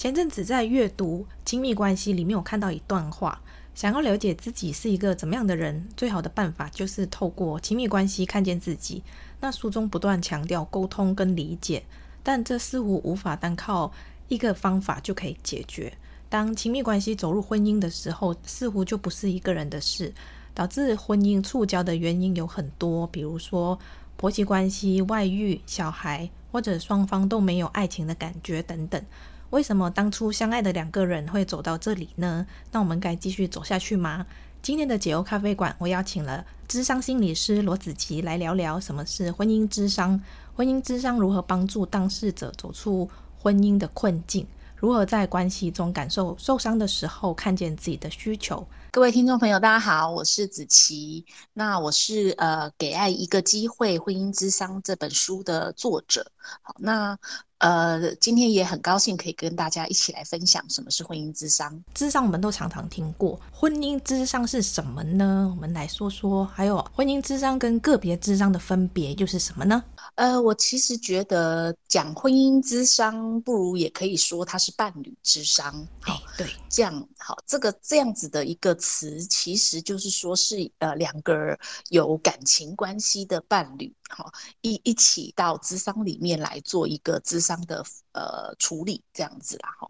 前阵子在阅读《亲密关系》里面，有看到一段话。想要了解自己是一个怎么样的人，最好的办法就是透过亲密关系看见自己。那书中不断强调沟通跟理解，但这似乎无法单靠一个方法就可以解决。当亲密关系走入婚姻的时候，似乎就不是一个人的事。导致婚姻触礁的原因有很多，比如说婆媳关系、外遇、小孩，或者双方都没有爱情的感觉等等。为什么当初相爱的两个人会走到这里呢？那我们该继续走下去吗？今天的解忧咖啡馆，我邀请了智商心理师罗子琪来聊聊什么是婚姻咨商，婚姻咨商如何帮助当事者走出婚姻的困境，如何在关系中感受受伤的时候看见自己的需求。各位听众朋友，大家好，我是子琪。那我是呃《给爱一个机会：婚姻之商》这本书的作者。好，那呃今天也很高兴可以跟大家一起来分享什么是婚姻智商。智商我们都常常听过，婚姻智商是什么呢？我们来说说。还有婚姻智商跟个别智商的分别又是什么呢？呃，我其实觉得讲婚姻之商，不如也可以说它是伴侣之商。好，对，这样好，这个这样子的一个词，其实就是说是呃两个有感情关系的伴侣，好一一起到智商里面来做一个智商的呃处理，这样子啦。哈，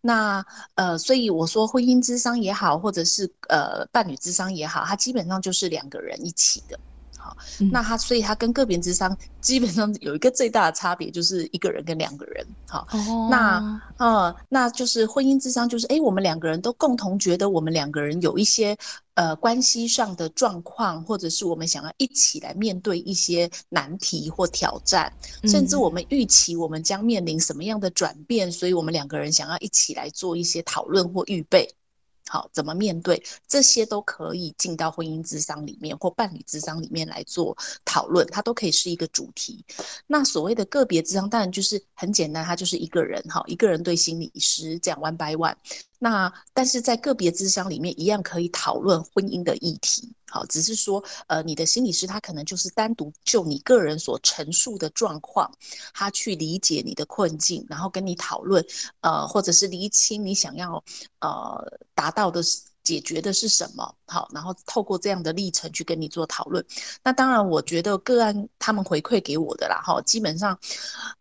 那呃，所以我说婚姻之商也好，或者是呃伴侣之商也好，它基本上就是两个人一起的。好，那他所以他跟个别智商基本上有一个最大的差别，就是一个人跟两个人。好，哦、那呃，那就是婚姻智商，就是哎，我们两个人都共同觉得我们两个人有一些呃关系上的状况，或者是我们想要一起来面对一些难题或挑战，甚至我们预期我们将面临什么样的转变，所以我们两个人想要一起来做一些讨论或预备。好，怎么面对这些都可以进到婚姻智商里面或伴侣智商里面来做讨论，它都可以是一个主题。那所谓的个别智商，当然就是很简单，它就是一个人哈，一个人对心理师这样 one by one。那但是在个别咨商里面，一样可以讨论婚姻的议题。好，只是说，呃，你的心理师他可能就是单独就你个人所陈述的状况，他去理解你的困境，然后跟你讨论，呃，或者是厘清你想要呃达到的解决的是什么。好，然后透过这样的历程去跟你做讨论。那当然，我觉得个案他们回馈给我的啦，哈，基本上，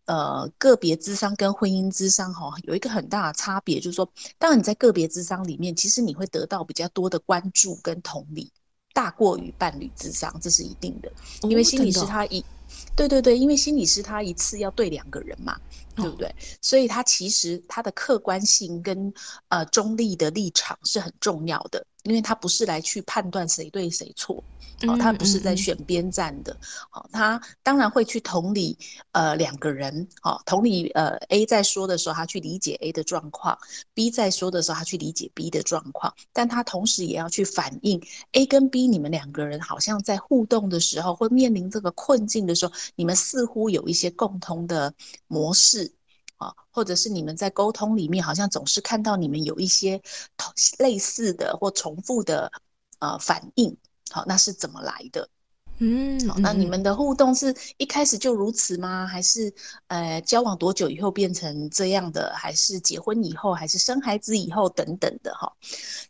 呃，个别智商跟婚姻智商哈有一个很大的差别，就是说，当然你在个别智商里面，其实你会得到比较多的关注跟同理。大过于伴侣智商，这是一定的，因为心理师他一，哦、对对对，因为心理师他一次要对两个人嘛，哦、对不对？所以他其实他的客观性跟呃中立的立场是很重要的，因为他不是来去判断谁对谁错。哦，他不是在选边站的，好、嗯嗯嗯，他当然会去同理，呃，两个人，哦，同理，呃，A 在说的时候，他去理解 A 的状况；B 在说的时候，他去理解 B 的状况。但他同时也要去反映 A 跟 B 你们两个人好像在互动的时候，或面临这个困境的时候，你们似乎有一些共同的模式，啊，或者是你们在沟通里面好像总是看到你们有一些类似的或重复的呃反应。好，那是怎么来的？嗯，好，那你们的互动是一开始就如此吗？还是呃，交往多久以后变成这样的？还是结婚以后？还是生孩子以后等等的？哈，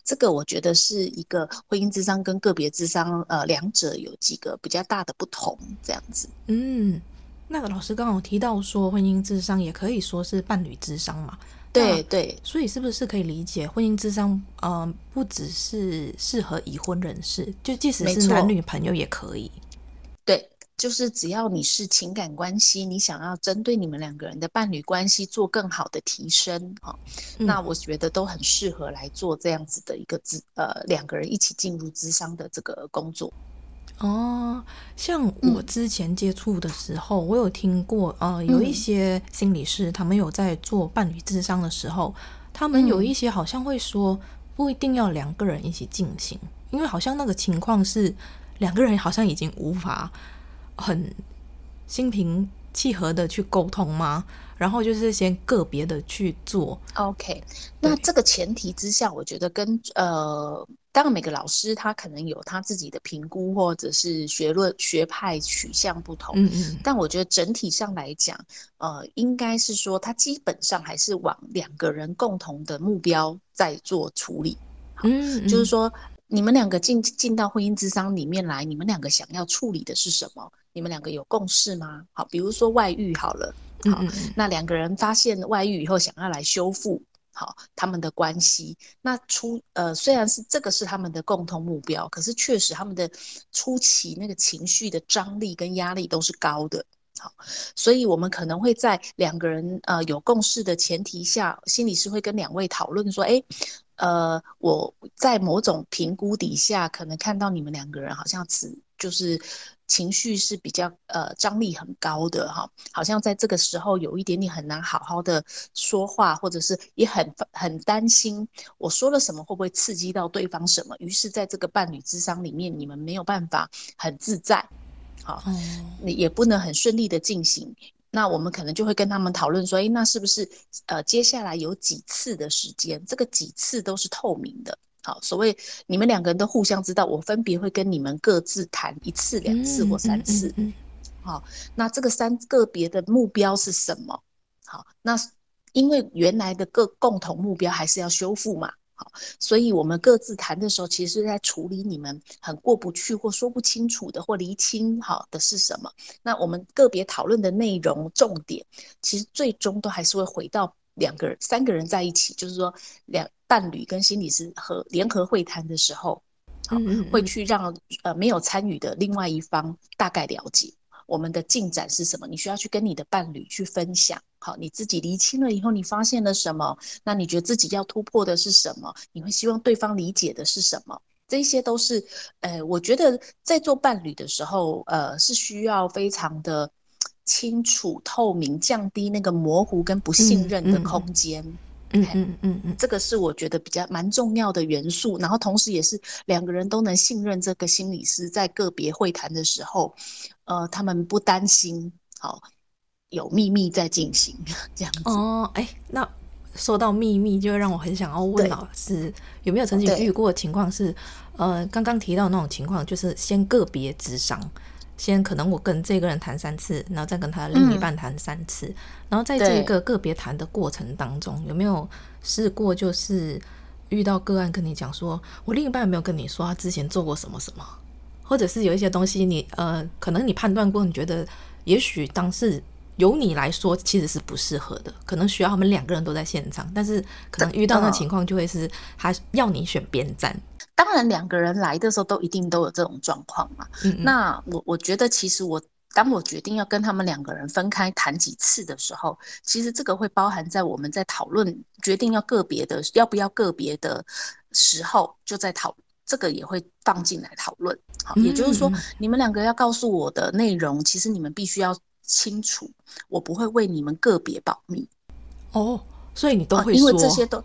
这个我觉得是一个婚姻智商跟个别智商，呃，两者有几个比较大的不同，这样子。嗯，那个老师刚刚有提到说，婚姻智商也可以说是伴侣智商嘛？对对，所以是不是可以理解婚姻智商？嗯、呃，不只是适合已婚人士，就即使是男女朋友也可以。对，就是只要你是情感关系，你想要针对你们两个人的伴侣关系做更好的提升，哈、嗯，那我觉得都很适合来做这样子的一个咨，呃，两个人一起进入智商的这个工作。哦，像我之前接触的时候，嗯、我有听过，呃，有一些心理师，他们有在做伴侣智商的时候，他们有一些好像会说，不一定要两个人一起进行，因为好像那个情况是两个人好像已经无法很心平气和的去沟通吗？然后就是先个别的去做。OK，那这个前提之下，我觉得跟呃。当然，每个老师他可能有他自己的评估，或者是学论学派取向不同。嗯嗯。但我觉得整体上来讲，呃，应该是说他基本上还是往两个人共同的目标在做处理。嗯，嗯。就是说，你们两个进进到婚姻之商里面来，你们两个想要处理的是什么？你们两个有共识吗？好，比如说外遇好了，好，嗯嗯，那两个人发现外遇以后想要来修复。好，他们的关系，那初呃，虽然是这个是他们的共同目标，可是确实他们的初期那个情绪的张力跟压力都是高的。好，所以我们可能会在两个人呃有共识的前提下，心理师会跟两位讨论说，诶，呃，我在某种评估底下，可能看到你们两个人好像只就是。情绪是比较呃张力很高的哈，好像在这个时候有一点点很难好好的说话，或者是也很很担心我说了什么会不会刺激到对方什么，于是在这个伴侣智商里面，你们没有办法很自在，好，你也不能很顺利的进行，那我们可能就会跟他们讨论说，诶，那是不是呃接下来有几次的时间，这个几次都是透明的。好，所谓你们两个人都互相知道，我分别会跟你们各自谈一次、两次或三次。好，那这个三个别的目标是什么？好，那因为原来的各共同目标还是要修复嘛。好，所以我们各自谈的时候，其实是在处理你们很过不去或说不清楚的或厘清好的是什么。那我们个别讨论的内容重点，其实最终都还是会回到两个人、三个人在一起，就是说两。伴侣跟心理师和联合会谈的时候，好，会去让呃没有参与的另外一方大概了解我们的进展是什么。你需要去跟你的伴侣去分享，好，你自己厘清了以后，你发现了什么？那你觉得自己要突破的是什么？你会希望对方理解的是什么？这些都是，呃，我觉得在做伴侣的时候，呃，是需要非常的清楚、透明，降低那个模糊跟不信任的空间。嗯嗯嗯嗯这个是我觉得比较蛮重要的元素，然后同时也是两个人都能信任这个心理师，在个别会谈的时候，呃，他们不担心，好、哦、有秘密在进行 这样子。哦，哎，那说到秘密，就让我很想要问老师，有没有曾经遇过的情况是，呃，刚刚提到那种情况，就是先个别智商。先可能我跟这个人谈三次，然后再跟他另一半谈三次，嗯、然后在这个个别谈的过程当中，有没有试过就是遇到个案跟你讲说，我另一半有没有跟你说他之前做过什么什么，或者是有一些东西你呃，可能你判断过，你觉得也许当时由你来说其实是不适合的，可能需要他们两个人都在现场，但是可能遇到那情况就会是他要你选边站。当然，两个人来的时候都一定都有这种状况嘛。嗯嗯，那我我觉得，其实我当我决定要跟他们两个人分开谈几次的时候，其实这个会包含在我们在讨论决定要个别的要不要个别的时候，就在讨这个也会放进来讨论。好，也就是说，你们两个要告诉我的内容，其实你们必须要清楚，我不会为你们个别保密。哦，所以你都会说，因为这些都。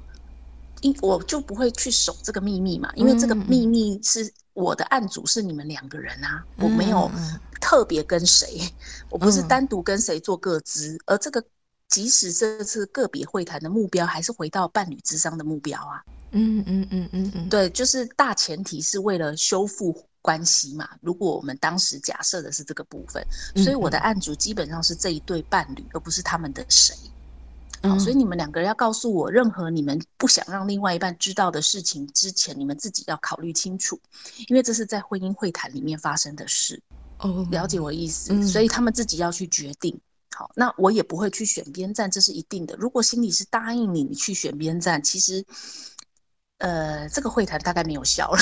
因我就不会去守这个秘密嘛，因为这个秘密是我的案主是你们两个人啊，嗯、我没有特别跟谁，嗯、我不是单独跟谁做个资，嗯、而这个即使这次个别会谈的目标还是回到伴侣咨商的目标啊，嗯嗯嗯嗯嗯，对，就是大前提是为了修复关系嘛，如果我们当时假设的是这个部分，所以我的案主基本上是这一对伴侣，而不是他们的谁。好，所以你们两个人要告诉我，任何你们不想让另外一半知道的事情之前，你们自己要考虑清楚，因为这是在婚姻会谈里面发生的事。哦，了解我意思，嗯、所以他们自己要去决定。好，那我也不会去选边站，这是一定的。如果心里是答应你，你去选边站，其实，呃，这个会谈大概没有效了。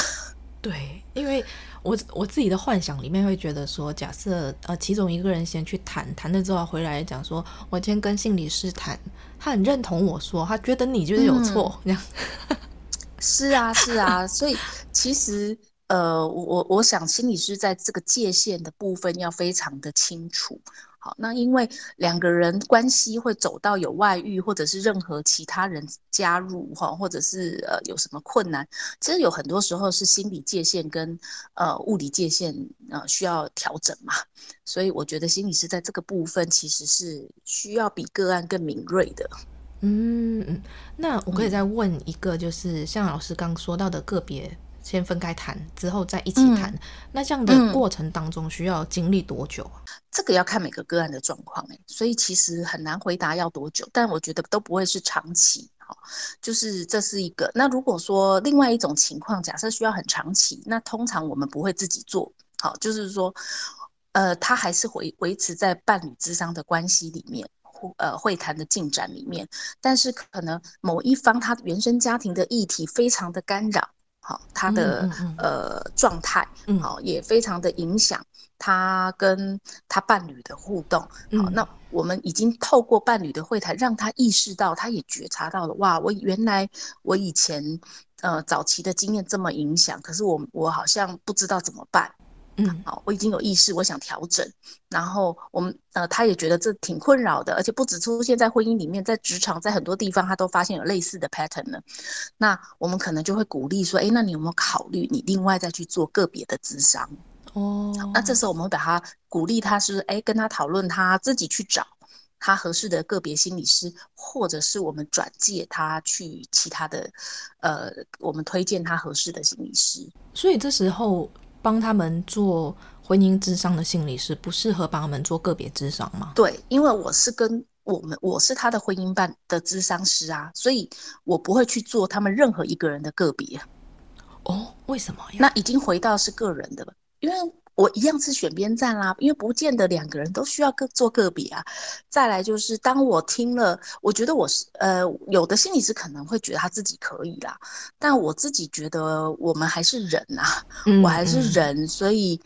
对，因为。我我自己的幻想里面会觉得说，假设呃其中一个人先去谈谈了之后回来讲说，我今天跟心理师谈，他很认同我说，他觉得你就是有错，这样、嗯。是啊是啊，所以其实。呃，我我我想心理师在这个界限的部分要非常的清楚。好，那因为两个人关系会走到有外遇，或者是任何其他人加入哈，或者是呃有什么困难，其实有很多时候是心理界限跟呃物理界限呃需要调整嘛。所以我觉得心理师在这个部分其实是需要比个案更敏锐的。嗯嗯，那我可以再问一个，就是像老师刚说到的个别。先分开谈，之后再一起谈。嗯、那这样的过程当中需要经历多久啊？这个要看每个个案的状况诶，所以其实很难回答要多久，但我觉得都不会是长期。好，就是这是一个。那如果说另外一种情况，假设需要很长期，那通常我们不会自己做。好，就是说，呃，他还是维维持在伴侣之商的关系里面，呃，会谈的进展里面，但是可能某一方他原生家庭的议题非常的干扰。好，他的呃状态，好也非常的影响他跟他伴侣的互动。嗯、好，那我们已经透过伴侣的会谈，让他意识到，他也觉察到了，哇，我原来我以前呃早期的经验这么影响，可是我我好像不知道怎么办。嗯，好，我已经有意识，我想调整。然后我们呃，他也觉得这挺困扰的，而且不止出现在婚姻里面，在职场，在很多地方，他都发现有类似的 pattern 了。那我们可能就会鼓励说，哎，那你有没有考虑你另外再去做个别的咨商？哦，那这时候我们会把他鼓励他是，哎，跟他讨论，他自己去找他合适的个别心理师，或者是我们转介他去其他的，呃，我们推荐他合适的心理师。所以这时候。帮他们做婚姻智商的心理师，不适合帮他们做个别智商吗？对，因为我是跟我们，我是他的婚姻办的智商师啊，所以我不会去做他们任何一个人的个别。哦，为什么呀？那已经回到是个人的了，因为。我一样是选边站啦，因为不见得两个人都需要各做个别啊。再来就是，当我听了，我觉得我是呃，有的心理师可能会觉得他自己可以啦，但我自己觉得我们还是人啊，我还是人，所以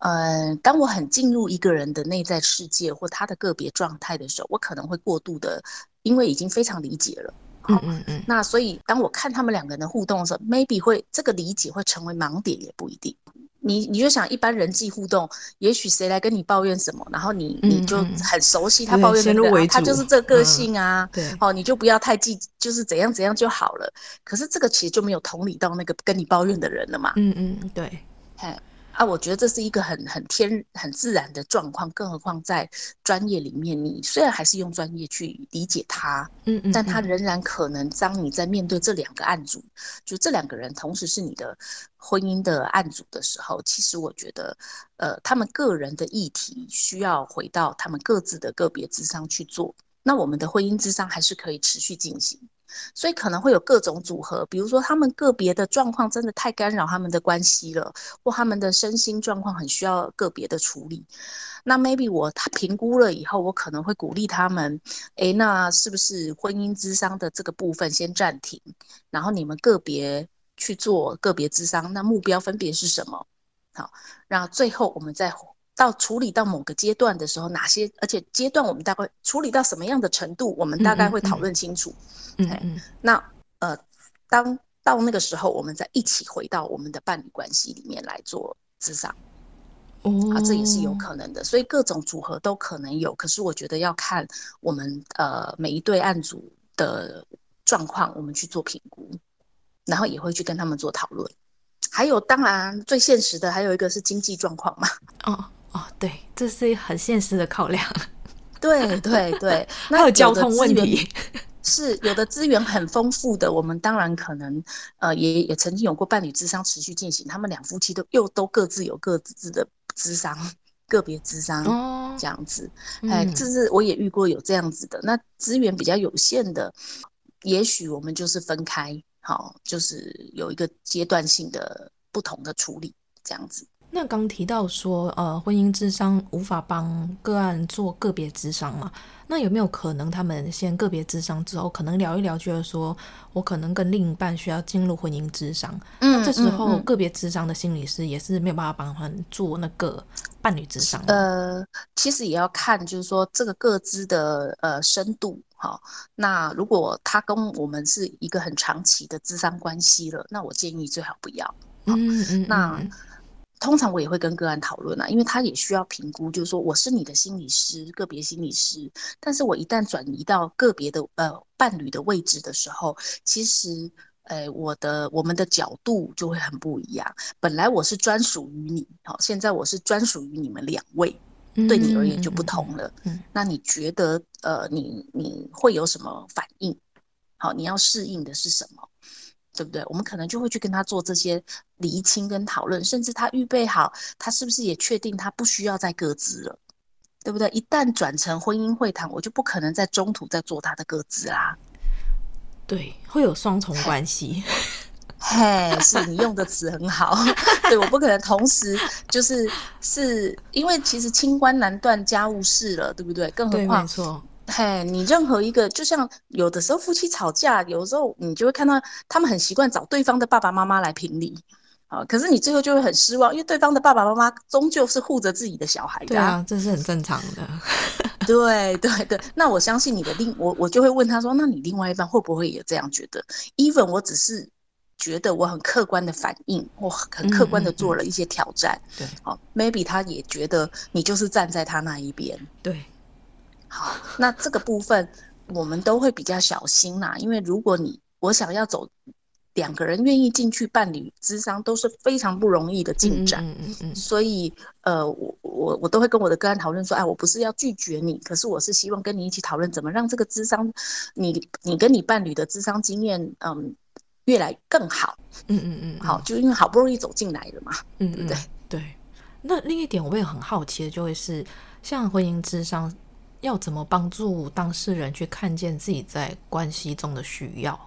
呃，当我很进入一个人的内在世界或他的个别状态的时候，我可能会过度的，因为已经非常理解了。好，嗯嗯嗯。那所以当我看他们两个人的互动的时候，maybe 会这个理解会成为盲点，也不一定。你你就想一般人际互动，也许谁来跟你抱怨什么，然后你你就很熟悉他抱怨的人，他就是这个个性啊，嗯、对，哦，你就不要太记，就是怎样怎样就好了。可是这个其实就没有同理到那个跟你抱怨的人了嘛。嗯嗯，对，哎。啊，我觉得这是一个很很天很自然的状况，更何况在专业里面，你虽然还是用专业去理解他，嗯，嗯嗯，但他仍然可能当你在面对这两个案组，就这两个人同时是你的婚姻的案组的时候，其实我觉得，呃，他们个人的议题需要回到他们各自的个别智商去做，那我们的婚姻咨商还是可以持续进行。所以可能会有各种组合，比如说他们个别的状况真的太干扰他们的关系了，或他们的身心状况很需要个别的处理。那 maybe 我他评估了以后，我可能会鼓励他们，诶，那是不是婚姻之商的这个部分先暂停，然后你们个别去做个别之商，那目标分别是什么？好，然后最后我们再。到处理到某个阶段的时候，哪些而且阶段我们大概处理到什么样的程度，我们大概会讨论清楚。嗯，嗯，嗯，那呃，当到那个时候，我们再一起回到我们的伴侣关系里面来做咨商。哦，啊，这也是有可能的，所以各种组合都可能有。可是我觉得要看我们呃每一对案组的状况，我们去做评估，然后也会去跟他们做讨论。还有，当然最现实的还有一个是经济状况嘛。哦。哦，对，这是很现实的考量。对 对对，还有交通问题，是有的资源很丰富的，我们当然可能呃，也也曾经有过伴侣智商持续进行，他们两夫妻都又都各自有各自的智商，个别智商哦，这样子，哎、嗯，这是我也遇过有这样子的。那资源比较有限的，也许我们就是分开，好，就是有一个阶段性的不同的处理，这样子。那刚提到说，呃，婚姻智商无法帮个案做个别智商嘛？那有没有可能他们先个别智商之后，可能聊一聊，觉得说我可能跟另一半需要进入婚姻智商？嗯，那这时候个别智商的心理师也是没有办法帮他们做那个伴侣智商。呃，其实也要看，就是说这个个咨的呃深度哈。那如果他跟我们是一个很长期的智商关系了，那我建议最好不要。嗯嗯，嗯，那通常我也会跟个案讨论啊，因为他也需要评估，就是说我是你的心理师，个别心理师，但是我一旦转移到个别的呃伴侣的位置的时候，其实。哎，我的我们的角度就会很不一样。本来我是专属于你，好，现在我是专属于你们两位，对你而言就不同了。嗯，那你觉得，呃，你你会有什么反应？好，你要适应的是什么？对不对？我们可能就会去跟他做这些厘清跟讨论，甚至他预备好，他是不是也确定他不需要再各自了？对不对？一旦转成婚姻会谈，我就不可能在中途再做他的各自啦。对，会有双重关系。嘿，是你用的词很好。对，我不可能同时就是是因为其实清官难断家务事了，对不对？更何况，没错。嘿，你任何一个，就像有的时候夫妻吵架，有的时候你就会看到他们很习惯找对方的爸爸妈妈来评理。啊，可是你最后就会很失望，因为对方的爸爸妈妈终究是护着自己的小孩的。对啊，这是很正常的。对对对，那我相信你的另我我就会问他说，那你另外一半会不会也这样觉得？Even 我只是觉得我很客观的反应，我很客观的做了一些挑战。嗯嗯嗯、对，好，maybe 他也觉得你就是站在他那一边。对，好，那这个部分我们都会比较小心啦，因为如果你我想要走。两个人愿意进去伴侣咨商都是非常不容易的进展，嗯嗯嗯嗯、所以呃，我我我都会跟我的个案讨论说，哎，我不是要拒绝你，可是我是希望跟你一起讨论怎么让这个咨商，你你跟你伴侣的咨商经验，嗯，越来更好，嗯嗯嗯，好，就因为好不容易走进来了嘛，嗯，对不对？对。那另一点我也很好奇的就会是，像婚姻智商要怎么帮助当事人去看见自己在关系中的需要？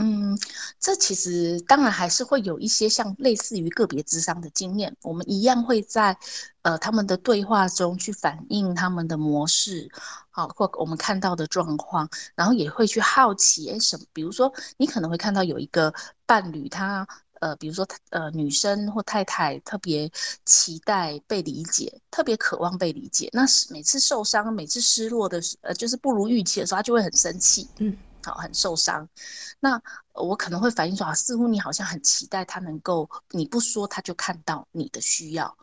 嗯，这其实当然还是会有一些像类似于个别智商的经验，我们一样会在呃他们的对话中去反映他们的模式，好，或我们看到的状况，然后也会去好奇，哎，什么？比如说你可能会看到有一个伴侣，他呃，比如说呃女生或太太特别期待被理解，特别渴望被理解，那是每次受伤、每次失落的时，呃，就是不如预期的时候，她就会很生气，嗯。好，很受伤。那我可能会反映说啊，似乎你好像很期待他能够，你不说他就看到你的需要，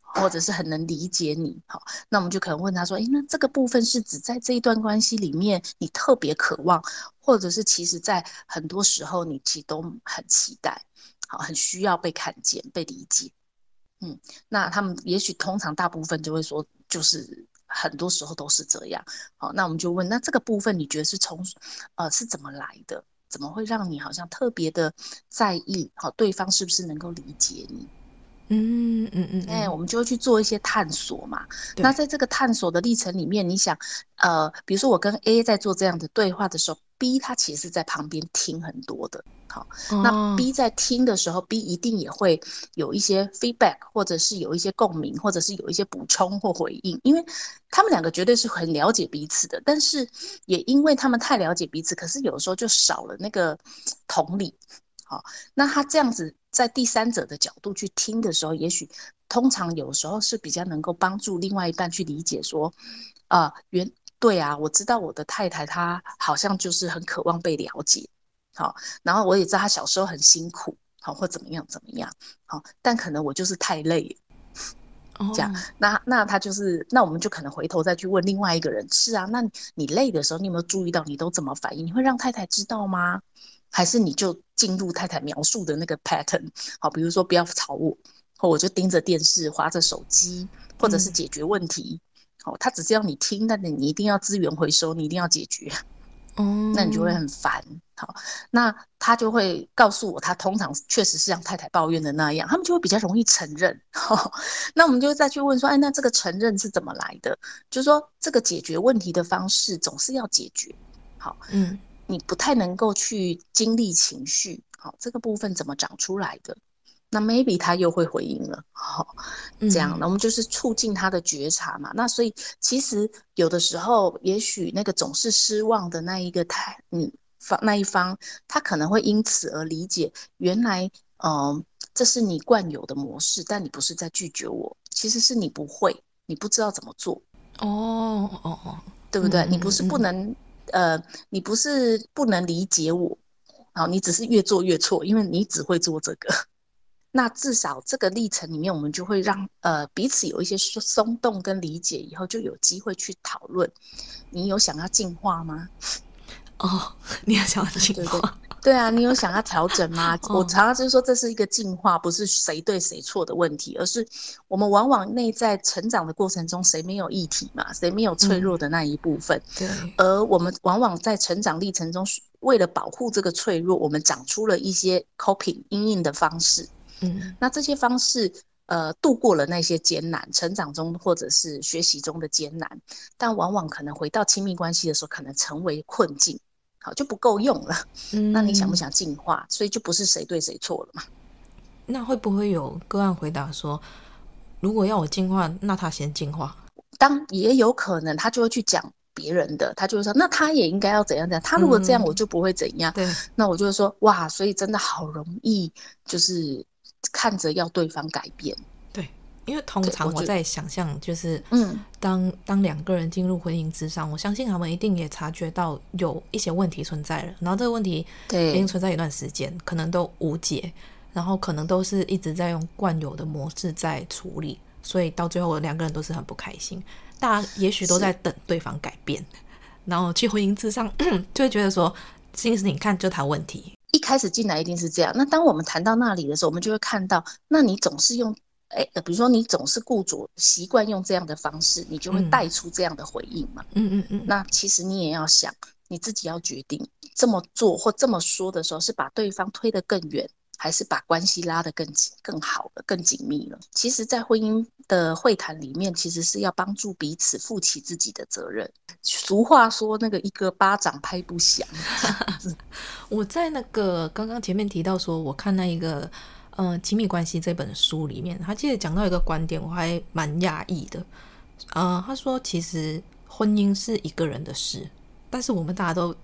或者是很能理解你。好，那我们就可能问他说，诶，那这个部分是指在这一段关系里面，你特别渴望，或者是其实在很多时候你其实都很期待，好，很需要被看见、被理解。嗯，那他们也许通常大部分就会说，就是。很多时候都是这样，好，那我们就问，那这个部分你觉得是从，呃，是怎么来的？怎么会让你好像特别的在意？好，对方是不是能够理解你？嗯嗯嗯，哎、欸，我们就会去做一些探索嘛。那在这个探索的历程里面，你想，呃，比如说我跟 A 在做这样的对话的时候，B 他其实是在旁边听很多的。好，那 B 在听的时候，B 一定也会有一些 feedback，或者是有一些共鸣，或者是有一些补充或回应，因为他们两个绝对是很了解彼此的，但是也因为他们太了解彼此，可是有时候就少了那个同理。好，那他这样子在第三者的角度去听的时候，也许通常有时候是比较能够帮助另外一半去理解说，啊、呃，原对啊，我知道我的太太她好像就是很渴望被了解，好，然后我也知道她小时候很辛苦，好或怎么样怎么样，好，但可能我就是太累，哦，这样，那那他就是，那我们就可能回头再去问另外一个人，是啊，那你累的时候，你有没有注意到你都怎么反应？你会让太太知道吗？还是你就进入太太描述的那个 pattern，好，比如说不要吵我，或我就盯着电视、划着手机，或者是解决问题。好、嗯，他只是要你听，但是你一定要资源回收，你一定要解决。哦，那你就会很烦。好，那他就会告诉我，他通常确实是像太太抱怨的那样，他们就会比较容易承认。好，那我们就再去问说，哎，那这个承认是怎么来的？就是说，这个解决问题的方式总是要解决。好，嗯。你不太能够去经历情绪，好，这个部分怎么长出来的？那 maybe 他又会回应了，好，这样，那我们就是促进他的觉察嘛。那所以其实有的时候，也许那个总是失望的那一个太，你方那一方，他可能会因此而理解，原来，嗯，这是你惯有的模式，但你不是在拒绝我，其实是你不会，你不知道怎么做。哦哦哦，对不对？嗯、你不是不能。呃，你不是不能理解我，好，你只是越做越错，因为你只会做这个，那至少这个历程里面，我们就会让呃彼此有一些松动跟理解，以后就有机会去讨论。你有想要进化吗？哦，你有想要进化？对对对对啊，你有想要调整吗？我常常就是说，这是一个进化，不是谁对谁错的问题，而是我们往往内在成长的过程中，谁没有议题嘛？谁没有脆弱的那一部分？对。而我们往往在成长历程中，为了保护这个脆弱，我们长出了一些 coping 因应的方式。嗯。那这些方式，呃，度过了那些艰难，成长中或者是学习中的艰难，但往往可能回到亲密关系的时候，可能成为困境。好，就不够用了，嗯，那你想不想进化？所以就不是谁对谁错了嘛？那会不会有个案回答说，如果要我进化，那他先进化？当也有可能，他就会去讲别人的，他就会说，那他也应该要怎样怎样？他如果这样，我就不会怎样。对，嗯，那我就会说，哇，所以真的好容易，就是看着要对方改变。因为通常我在想象，就是嗯，当当两个人进入婚姻之上，我相信他们一定也察觉到有一些问题存在了，然后这个问题已经存在一段时间，可能都无解，然后可能都是一直在用惯有的模式在处理，所以到最后两个人都是很不开心，大家也许都在等对方改变，然后去婚姻之上 就会觉得说，其实你看就谈问题，一开始进来一定是这样，那当我们谈到那里的时候，我们就会看到，那你总是用。哎，比如说你总是固着习惯用这样的方式，你就会带出这样的回应嘛。嗯嗯嗯。那其实你也要想，你自己要决定这么做或这么说的时候，是把对方推得更远，还是把关系拉得更紧、更好了、更紧密了？其实，在婚姻的会谈里面，其实是要帮助彼此负起自己的责任。俗话说，那个一个巴掌拍不响。我在那个刚刚前面提到说，我看那一个。嗯、呃，亲密关系这本书里面，他记得讲到一个观点，我还蛮讶异的。呃，他说其实婚姻是一个人的事，但是我们大家都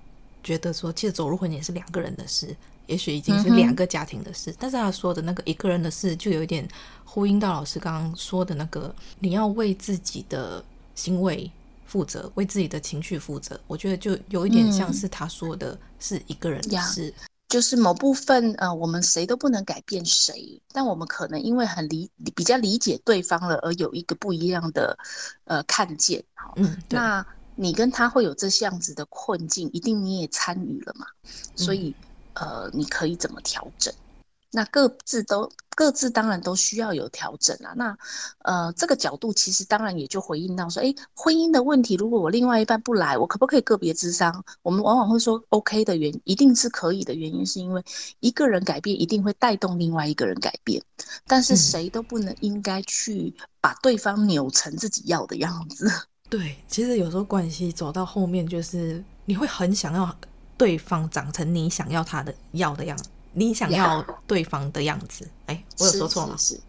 觉得说，其实走入婚姻是两个人的事，也许已经是两个家庭的事。嗯、但是他说的那个一个人的事，就有一点呼应到老师刚刚说的那个，你要为自己的行为负责，为自己的情绪负责。我觉得就有一点像是他说的是一个人的事。嗯就是某部分，呃，我们谁都不能改变谁，但我们可能因为很理比较理解对方了，而有一个不一样的呃看见。好，嗯，那你跟他会有这样子的困境，一定你也参与了嘛？所以，嗯、呃，你可以怎么调整？那各自都各自当然都需要有调整啊。那呃，这个角度其实当然也就回应到说，诶，婚姻的问题，如果我另外一半不来，我可不可以个别咨商？我们往往会说 OK 的原因，一定是可以的原因，是因为一个人改变一定会带动另外一个人改变，但是谁都不能应该去把对方扭成自己要的样子。对，其实有时候关系走到后面，就是你会很想要对方长成你想要他的要的样子。你想要对方的样子，哎、欸，我有说错吗？是，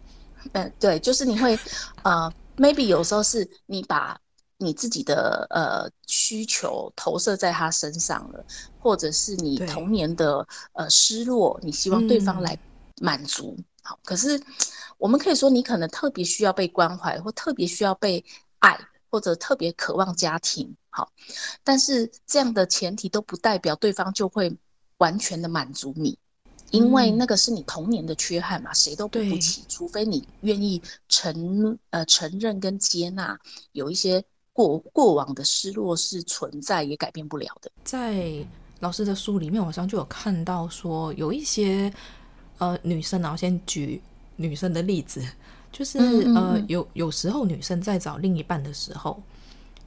嗯，对，就是你会，呃，maybe 有时候是你把你自己的呃需求投射在他身上了，或者是你童年的呃失落，你希望对方来满足。嗯、好，可是我们可以说，你可能特别需要被关怀，或特别需要被爱，或者特别渴望家庭。好，但是这样的前提都不代表对方就会完全的满足你。因为那个是你童年的缺憾嘛，谁都补不起，除非你愿意承呃承认跟接纳，有一些过过往的失落是存在也改变不了的。在老师的书里面，我好像就有看到说，有一些呃女生，然后先举女生的例子，就是呃有有时候女生在找另一半的时候，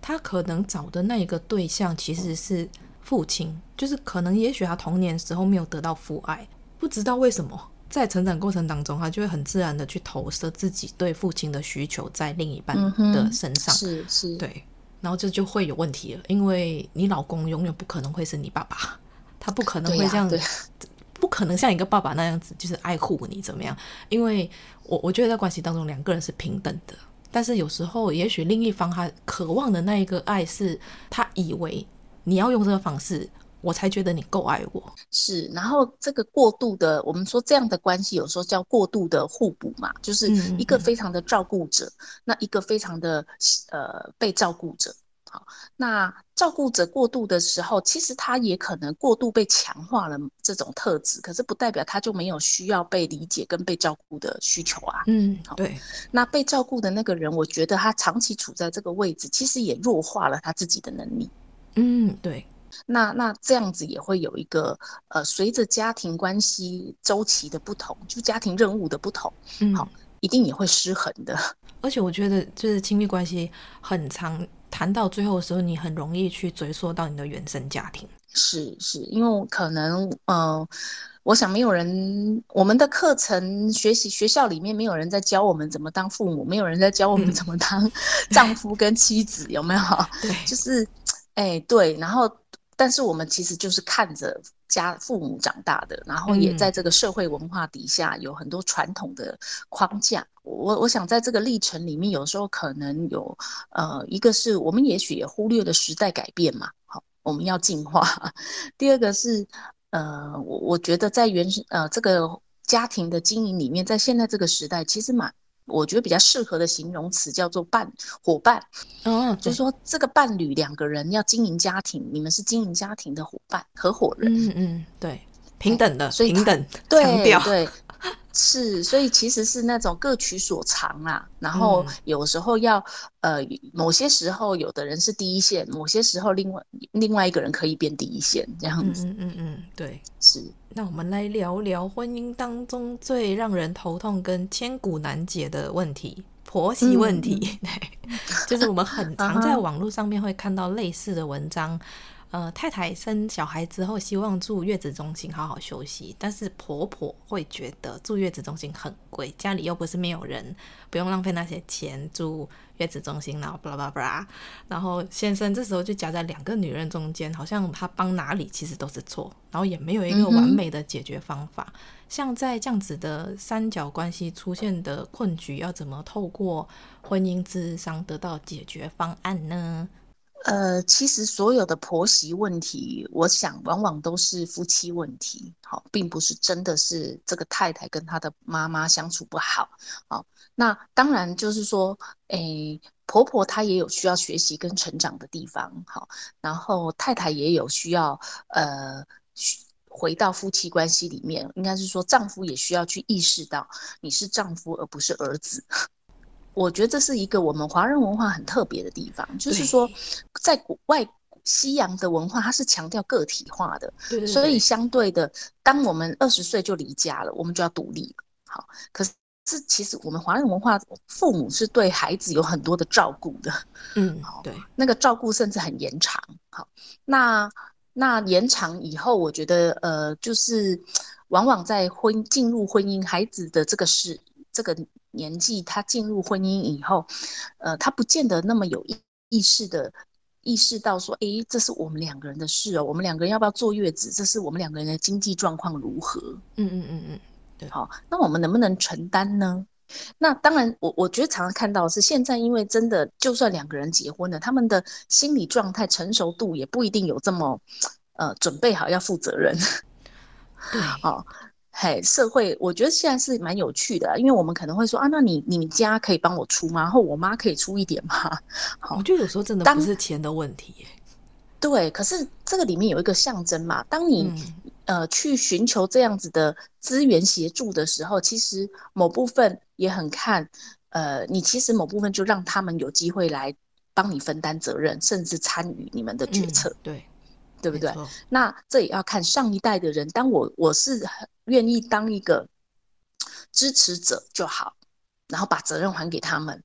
她可能找的那一个对象其实是父亲，就是可能也许她童年时候没有得到父爱。不知道为什么，在成长过程当中，他就会很自然的去投射自己对父亲的需求在另一半的身上，嗯、是是，对，然后这就会有问题了，因为你老公永远不可能会是你爸爸，他不可能会这样子，不可能像一个爸爸那样子，就是爱护你怎么样？因为我我觉得在关系当中，两个人是平等的，但是有时候，也许另一方他渴望的那一个爱是，他以为你要用这个方式。我才觉得你够爱我，是。然后这个过度的，我们说这样的关系有时候叫过度的互补嘛，就是一个非常的照顾者，嗯嗯，那一个非常的呃被照顾者。好，那照顾者过度的时候，其实他也可能过度被强化了这种特质，可是不代表他就没有需要被理解跟被照顾的需求啊。嗯，对。那被照顾的那个人，我觉得他长期处在这个位置，其实也弱化了他自己的能力。嗯，对。那那这样子也会有一个呃，随着家庭关系周期的不同，就家庭任务的不同，嗯，好，一定也会失衡的。而且我觉得，就是亲密关系很长，谈到最后的时候，你很容易去追溯到你的原生家庭。是是，因为可能，嗯、呃，我想没有人，我们的课程学习学校里面没有人在教我们怎么当父母，没有人在教我们怎么当 丈夫跟妻子，嗯、有没有？对，就是，哎、欸，对，然后。但是我们其实就是看着家父母长大的，然后也在这个社会文化底下有很多传统的框架。我我想在这个历程里面，有时候可能有呃，一个是我们也许也忽略了时代改变嘛，好，我们要进化。第二个是呃，我我觉得在原呃这个家庭的经营里面，在现在这个时代，其实蛮。我觉得比较适合的形容词叫做伴伙伴，嗯，就是说这个伴侣两个人要经营家庭，你们是经营家庭的伙伴、合伙人，嗯嗯，对，平等的，所以平等，对对。是，所以其实是那种各取所长啊，然后有时候要、嗯、呃，某些时候有的人是第一线，某些时候另外另外一个人可以变第一线这样子。嗯嗯嗯，对，是。那我们来聊聊婚姻当中最让人头痛跟千古难解的问题——婆媳问题。嗯、就是我们很常 在网络上面会看到类似的文章。呃，太太生小孩之后，希望住月子中心好好休息，但是婆婆会觉得住月子中心很贵，家里又不是没有人，不用浪费那些钱住月子中心，然后巴拉巴拉，然后先生这时候就夹在两个女人中间，好像他帮哪里其实都是错，然后也没有一个完美的解决方法。像在这样子的三角关系出现的困局，要怎么透过婚姻之商得到解决方案呢？呃，其实所有的婆媳问题，我想往往都是夫妻问题，好，并不是真的是这个太太跟她的妈妈相处不好，好，那当然就是说，诶，婆婆她也有需要学习跟成长的地方，好，然后太太也有需要，呃，回到夫妻关系里面，应该是说丈夫也需要去意识到，你是丈夫而不是儿子。我觉得这是一个我们华人文化很特别的地方，就是说，在国外西洋的文化，它是强调个体化的，对对对，所以相对的，当我们二十岁就离家了，我们就要独立了。好，可是其实我们华人文化，父母是对孩子有很多的照顾的，嗯，对，那个照顾甚至很延长。好，那那延长以后，我觉得呃，就是往往在婚进入婚姻，孩子的这个是这个。年纪，他进入婚姻以后，呃，他不见得那么有意意识的意识到说，诶，这是我们两个人的事哦，我们两个人要不要坐月子？这是我们两个人的经济状况如何？嗯嗯嗯嗯，对，好，那我们能不能承担呢？那当然我，我我觉得常常看到的是现在，因为真的，就算两个人结婚了，他们的心理状态成熟度也不一定有这么，呃，准备好要负责任。对，哦。嘿，社会，我觉得现在是蛮有趣的，因为我们可能会说啊，那你你们家可以帮我出吗？然后我妈可以出一点吗？好，我觉得有时候真的不是钱的问题。对，可是这个里面有一个象征嘛，当你、嗯、呃去寻求这样子的资源协助的时候，其实某部分也很看，呃，你其实某部分就让他们有机会来帮你分担责任，甚至参与你们的决策。嗯、对。对不对？那这也要看上一代的人。当我我是愿意当一个支持者就好，然后把责任还给他们。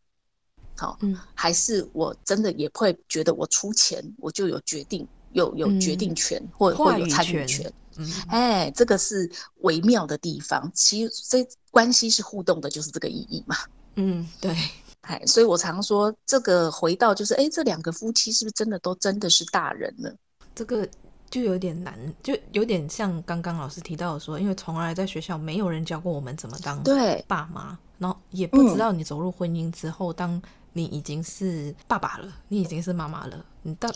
好，嗯，还是我真的也会觉得我出钱，我就有决定，有有决定权，嗯、或或有参与权。嗯，哎，这个是微妙的地方。其实这关系是互动的，就是这个意义嘛。嗯，对。哎，所以我常说，这个回到就是，哎，这两个夫妻是不是真的都真的是大人了？这个就有点难，就有点像刚刚老师提到的说，因为从来在学校没有人教过我们怎么当爸妈，然后也不知道你走入婚姻之后，嗯、当你已经是爸爸了，你已经是妈妈了，你当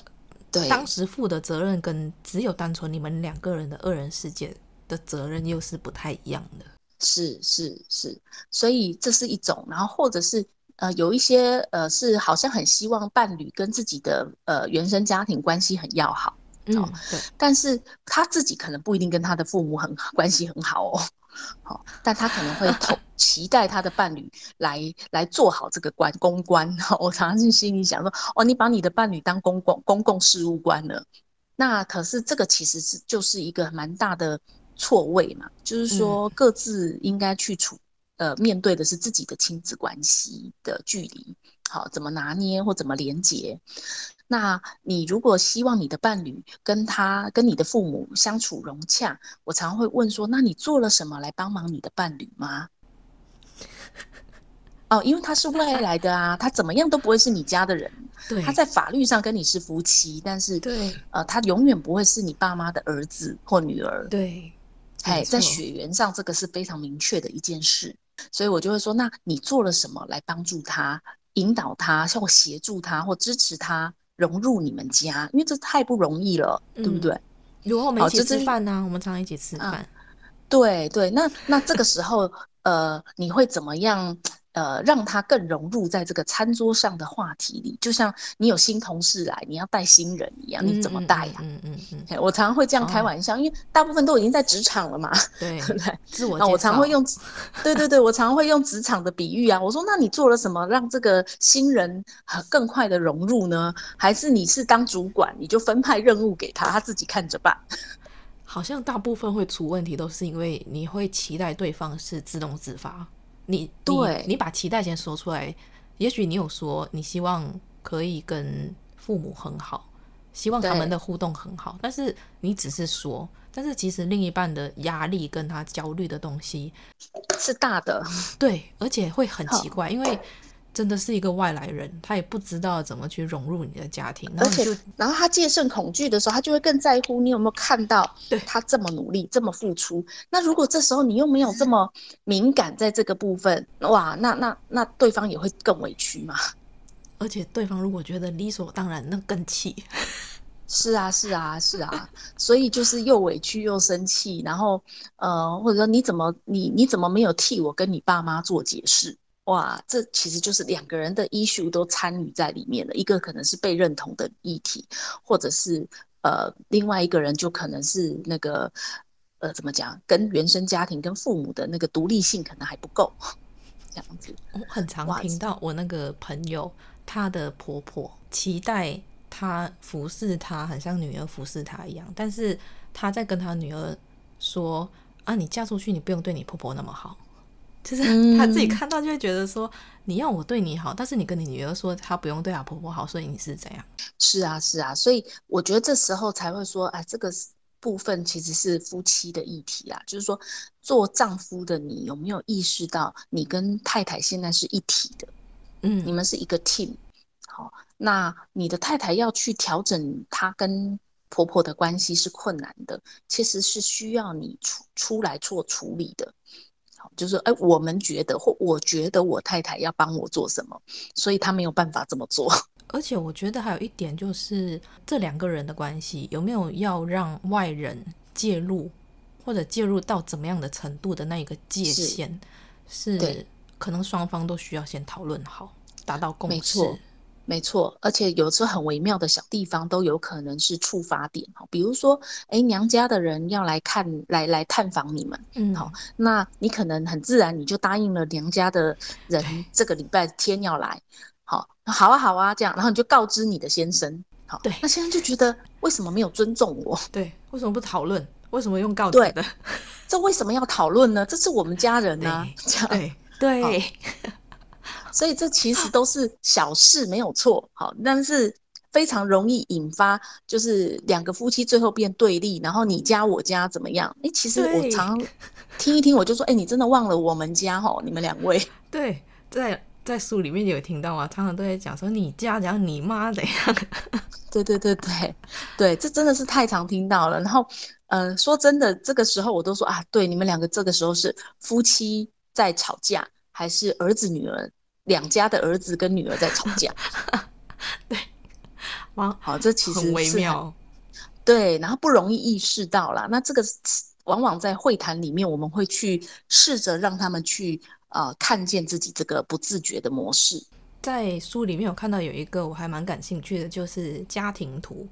对当时负的责任跟只有单纯你们两个人的二人世界的责任又是不太一样的。是是是，所以这是一种，然后或者是呃有一些呃是好像很希望伴侣跟自己的呃原生家庭关系很要好，嗯，对，但是他自己可能不一定跟他的父母很关系很好哦。好，但他可能会投期待他的伴侣来来做好这个关公关。我常常心里想说，哦，你把你的伴侣当公共公共事务官了，那可是这个其实是就是一个蛮大的错位嘛。就是说，各自应该去处呃面对的是自己的亲子关系的距离，好，怎么拿捏或怎么连接。那你如果希望你的伴侣跟他跟你的父母相处融洽，我常会问说：那你做了什么来帮忙你的伴侣吗？哦，因为他是外来的啊，他怎么样都不会是你家的人。对，他在法律上跟你是夫妻，但是对，呃，他永远不会是你爸妈的儿子或女儿。对，哎，在血缘上这个是非常明确的一件事，所以我就会说：那你做了什么来帮助他、引导他、或协助他或支持他？融入你们家，因为这太不容易了，嗯、对不对？如果我们一起吃饭呢、啊？我们常常一起吃饭、啊。对对，那那这个时候，呃，你会怎么样？呃，让他更融入在这个餐桌上的话题里，就像你有新同事来，你要带新人一样，你怎么带呀？嗯嗯嗯，嗯。我常常会这样开玩笑，哦、因为大部分都已经在职场了嘛，对不对？自我介绍。那我常会用，对对对，我常会用职场的比喻啊。我说，那你做了什么让这个新人更快的融入呢？还是你是当主管，你就分派任务给他，他自己看着办？好像大部分会出问题，都是因为你会期待对方是自动自发。你对。你，你把期待先说出来，也许你有说你希望可以跟父母很好，希望他们的互动很好，但是你只是说，但是其实另一半的压力跟他焦虑的东西是大的，对，而且会很奇怪，因为。真的是一个外来人，他也不知道怎么去融入你的家庭，而且，然后他戒慎恐惧的时候，他就会更在乎你有没有看到，对他这么努力，这么付出。那如果这时候你又没有这么敏感，在这个部分，哇，那那那对方也会更委屈嘛。而且对方如果觉得理所当然，那更气。是啊，是啊，是啊，所以就是又委屈又生气，然后呃，或者说你怎么你你怎么没有替我跟你爸妈做解释？哇，这其实就是两个人的 issue 都参与在里面了。一个可能是被认同的议题，或者是呃，另外一个人就可能是那个呃，怎么讲，跟原生家庭、跟父母的那个独立性可能还不够，这样子。我很常听到我那个朋友，她的婆婆期待她服侍她，很像女儿服侍她一样，但是她在跟她女儿说：“啊，你嫁出去，你不用对你婆婆那么好。”就是他自己看到就会觉得说，嗯、你要我对你好，但是你跟你女儿说她不用对她婆婆好，所以你是怎样？是啊，是啊，所以我觉得这时候才会说，啊，这个部分其实是夫妻的议题啦，就是说做丈夫的你有没有意识到，你跟太太现在是一体的，嗯，你们是一个 team，好，那你的太太要去调整她跟婆婆的关系是困难的，其实是需要你出出来做处理的。就是说，哎，我们觉得或我觉得我太太要帮我做什么，所以他没有办法这么做。而且我觉得还有一点就是，这两个人的关系有没有要让外人介入，或者介入到怎么样的程度的那一个界限，是，是可能双方都需要先讨论好，达到共识。没错，而且有时候很微妙的小地方都有可能是触发点哈，比如说，哎，娘家的人要来看，来来探访你们，嗯，好，那你可能很自然你就答应了娘家的人这个礼拜天要来，好，好啊好啊这样，然后你就告知你的先生，好，对，那先生就觉得为什么没有尊重我？对，为什么不讨论？为什么用告知的？这为什么要讨论呢？这是我们家人呢、对。对 所以这其实都是小事，没有错，好，但是非常容易引发，就是两个夫妻最后变对立，然后你家我家怎么样？哎，其实我常听一听，我就说，哎，你真的忘了我们家哈？你们两位？对，在在书里面有听到啊，常常都在讲说你家怎样，你妈怎样？对对对对对，这真的是太常听到了。然后，呃，说真的，这个时候我都说啊，对，你们两个这个时候是夫妻在吵架，还是儿子女儿？两家的儿子跟女儿在吵架，对，哇好，这其实是很微妙，对，然后不容易意识到啦。那这个往往在会谈里面，我们会去试着让他们去呃看见自己这个不自觉的模式。在书里面有看到有一个我还蛮感兴趣的，就是家庭图。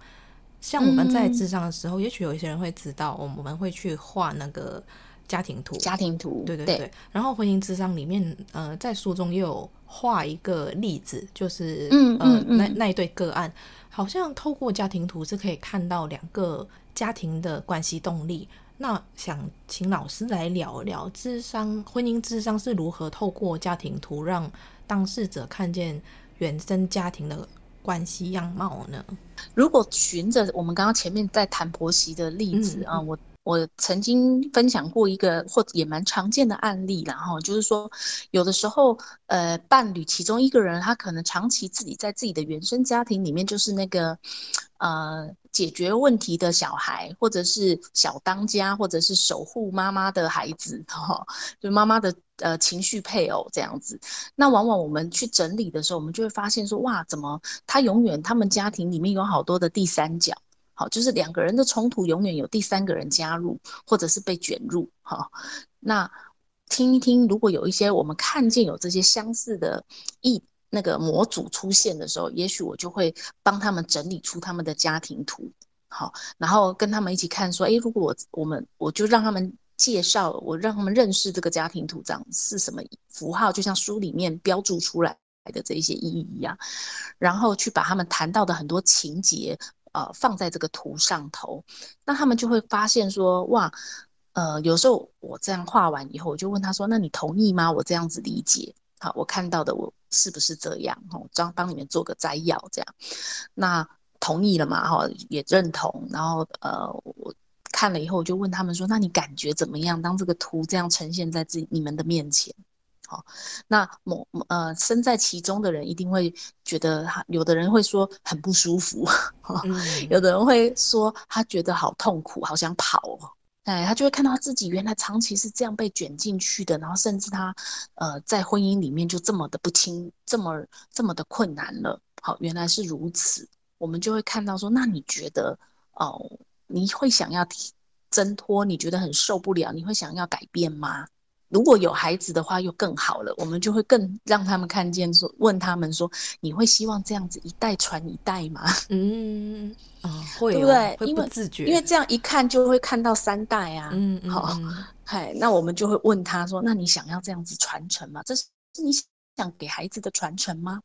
像我们在智商的时候，嗯、也许有一些人会知道，我们会去画那个家庭图。家庭图，对对对。对然后婚姻之商里面，呃，在书中也有画一个例子，就是嗯呃嗯嗯那那一对个案，好像透过家庭图是可以看到两个家庭的关系动力。那想请老师来聊聊智商婚姻智商是如何透过家庭图让当事者看见原生家庭的关系样貌呢？如果循着我们刚刚前面在谈婆媳的例子啊，我我曾经分享过一个或者也蛮常见的案例，然后就是说，有的时候呃，伴侣其中一个人他可能长期自己在自己的原生家庭里面就是那个呃解决问题的小孩，或者是小当家，或者是守护妈妈的孩子，哈，就妈妈的。呃，情绪配偶这样子，那往往我们去整理的时候，我们就会发现说，哇，怎么他永远他们家庭里面有好多的第三角，好，就是两个人的冲突永远有第三个人加入，或者是被卷入，哈。那听一听，如果有一些我们看见有这些相似的异那个模组出现的时候，也许我就会帮他们整理出他们的家庭图，好，然后跟他们一起看说，诶，如果我我们我就让他们。介绍我，让他们认识这个家庭图章是什么符号，就像书里面标注出来的这一些意义一样，然后去把他们谈到的很多情节，呃，放在这个图上头，那他们就会发现说，哇，呃，有时候我这样画完以后，我就问他说，那你同意吗？我这样子理解，好，我看到的我是不是这样？哈，这样帮你们做个摘要，这样，那同意了嘛？哈，也认同，然后呃，我。看了以后，我就问他们说：“那你感觉怎么样？当这个图这样呈现在自己你们的面前，好，那某呃身在其中的人一定会觉得，有的人会说很不舒服，嗯、有的人会说他觉得好痛苦，好想跑哦。哎，他就会看到他自己原来长期是这样被卷进去的，然后甚至他呃在婚姻里面就这么的不清，这么这么的困难了。好，原来是如此，我们就会看到说，那你觉得哦？”你会想要挣脱？你觉得很受不了？你会想要改变吗？如果有孩子的话，又更好了。我们就会更让他们看见，说问他们说：“你会希望这样子一代传一代吗？”嗯啊，会、哦，对不对？会不自觉，因为因为这样一看就会看到三代啊。嗯嗯，好，嗨，那我们就会问他说：“那你想要这样子传承吗？这是你想给孩子的传承吗？”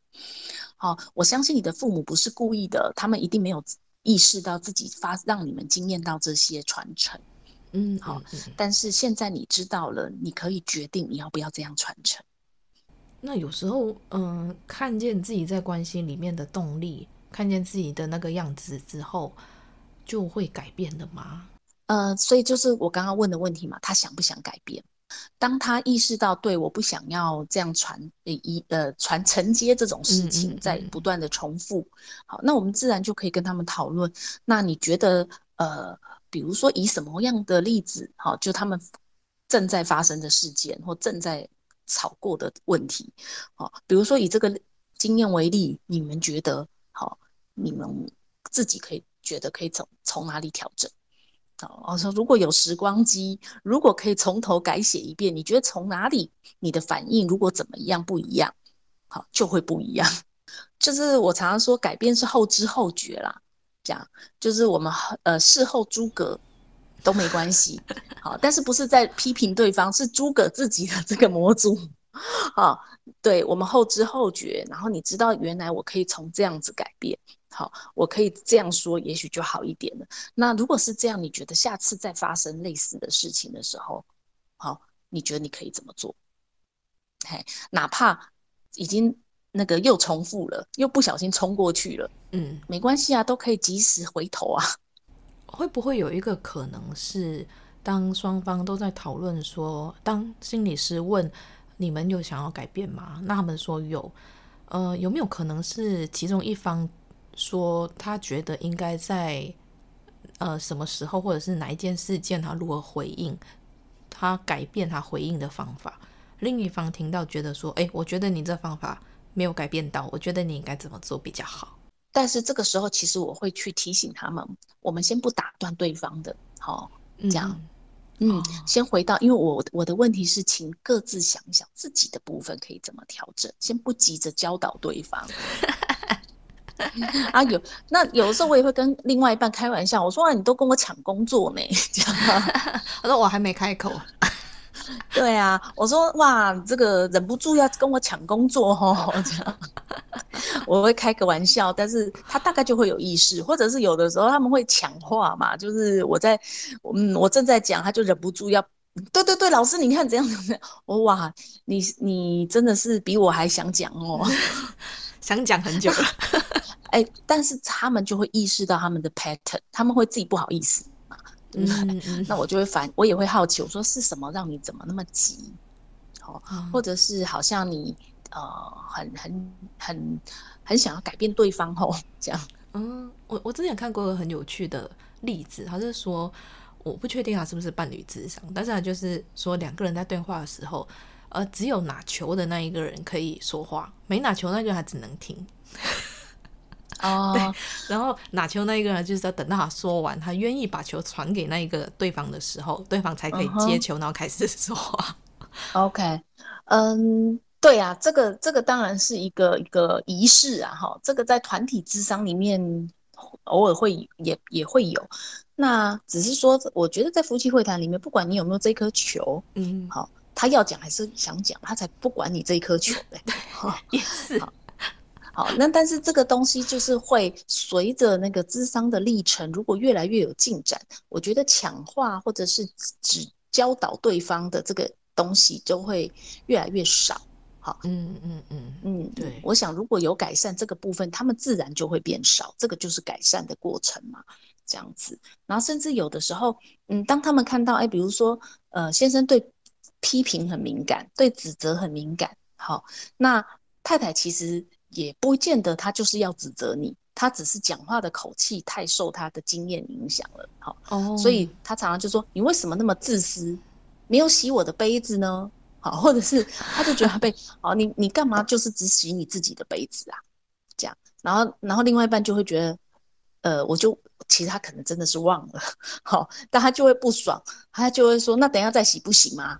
好，我相信你的父母不是故意的，他们一定没有。意识到自己发让你们惊艳到这些传承，嗯，好，但是现在你知道了，你可以决定你要不要这样传承。那有时候，嗯、呃，看见自己在关系里面的动力，看见自己的那个样子之后，就会改变的吗？呃，所以就是我刚刚问的问题嘛，他想不想改变？当他意识到，对，我不想要这样传一呃传承接这种事情，在不断的重复，好，那我们自然就可以跟他们讨论。那你觉得，呃，比如说以什么样的例子，好，就他们正在发生的事件或正在吵过的问题，好，比如说以这个经验为例，你们觉得，好，你们自己可以觉得可以从从哪里调整？我说，如果有时光机，如果可以从头改写一遍，你觉得从哪里你的反应如果怎么样不一样，好，就会不一样。就是我常常说，改变是后知后觉啦，讲就是我们呃事后诸葛都没关系，好，但是不是在批评对方，是诸葛自己的这个模组，好，对我们后知后觉，然后你知道原来我可以从这样子改变。好，我可以这样说，也许就好一点了。那如果是这样，你觉得下次再发生类似的事情的时候，好，你觉得你可以怎么做？嘿，哪怕已经那个又重复了，又不小心冲过去了，嗯，没关系啊，都可以及时回头啊。会不会有一个可能是，当双方都在讨论说，当心理师问你们有想要改变吗？那他们说有，呃，有没有可能是其中一方？说他觉得应该在呃什么时候，或者是哪一件事件，他如何回应，他改变他回应的方法。另一方听到觉得说，哎，我觉得你这方法没有改变到，我觉得你应该怎么做比较好。但是这个时候，其实我会去提醒他们，我们先不打断对方的，好，这样，嗯，先回到，因为我我的问题是，请各自想一想自己的部分可以怎么调整，先不急着教导对方。啊，有那有的时候我也会跟另外一半开玩笑，我说啊，你都跟我抢工作呢，这样。我说我还没开口。对啊，我说哇，这个忍不住要跟我抢工作哦，这样。我会开个玩笑，但是他大概就会有意识，或者是有的时候他们会抢话嘛，就是我在，嗯，我正在讲，他就忍不住要，对对对，老师你看怎样怎样，我哇，你你真的是比我还想讲哦，想讲很久了，哎，但是他们就会意识到他们的 pattern，他们会自己不好意思。嘛，对不对？嗯嗯，那我就会烦，我也会好奇，我说是什么让你怎么那么急？好，或者是好像你。呃，很很很很想要改变对方哦，这样。嗯，我我之前看过一个很有趣的例子，他是说，我不确定他是不是伴侣智商，但是他就是说两个人在对话的时候，呃，只有拿球的那一个人可以说话，没拿球那个他只能听。哦，对，然后拿球那一个人就是要等到他说完，他愿意把球传给那一个对方的时候，对方才可以接球，然后开始说话。OK，嗯。对啊，这个这个当然是一个一个仪式啊，哈，这个在团体智商里面偶尔会也也会有。那只是说，我觉得在夫妻会谈里面，不管你有没有这颗球，嗯，好，他要讲还是想讲，他才不管你这一颗球的，也是。好，那但是这个东西就是会随着那个咨商的历程，如果越来越有进展，我觉得强化或者是只教导对方的这个东西就会越来越少。好，嗯嗯嗯嗯，对，我想如果有改善这个部分，他们自然就会变少，这个就是改善的过程嘛，这样子。然后甚至有的时候，嗯，当他们看到，哎，比如说，呃，先生对批评很敏感，对指责很敏感，好，那太太其实也不见得他就是要指责你，他只是讲话的口气太受他的经验影响了，好，哦，所以他常常就说，你为什么那么自私，没有洗我的杯子呢？好，或者是他就觉得他被好，你你干嘛就是只洗你自己的杯子啊？这样，然后然后另外一半就会觉得，呃，我就其实他可能真的是忘了，好，但他就会不爽，他就会说，那等一下再洗不行吗？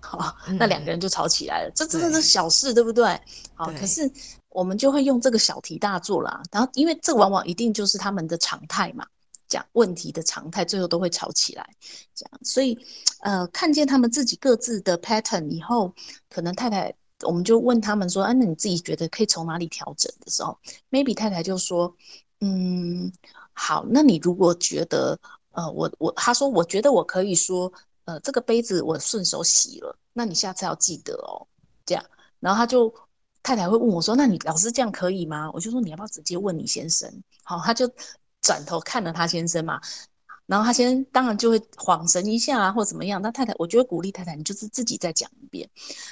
好，那两个人就吵起来了，嗯、这真的是小事，对，对不对？好，可是我们就会用这个小题大做啦，然后因为这往往一定就是他们的常态嘛。讲问题的常态，最后都会吵起来。这样，所以，呃，看见他们自己各自的 pattern 以后，可能太太，我们就问他们说：“啊，那你自己觉得可以从哪里调整？”的时候，maybe 太太就说：“嗯，好，那你如果觉得，呃，我我，他说我觉得我可以说，呃，这个杯子我顺手洗了，那你下次要记得哦。”这样，然后他就太太会问我说：“那你老师这样可以吗？”我就说：“你要不要直接问你先生？”好，他就。转头看了他先生嘛，然后他先生当然就会恍神一下啊，或怎么样。那太太，我觉得鼓励太太，你就是自己再讲一遍。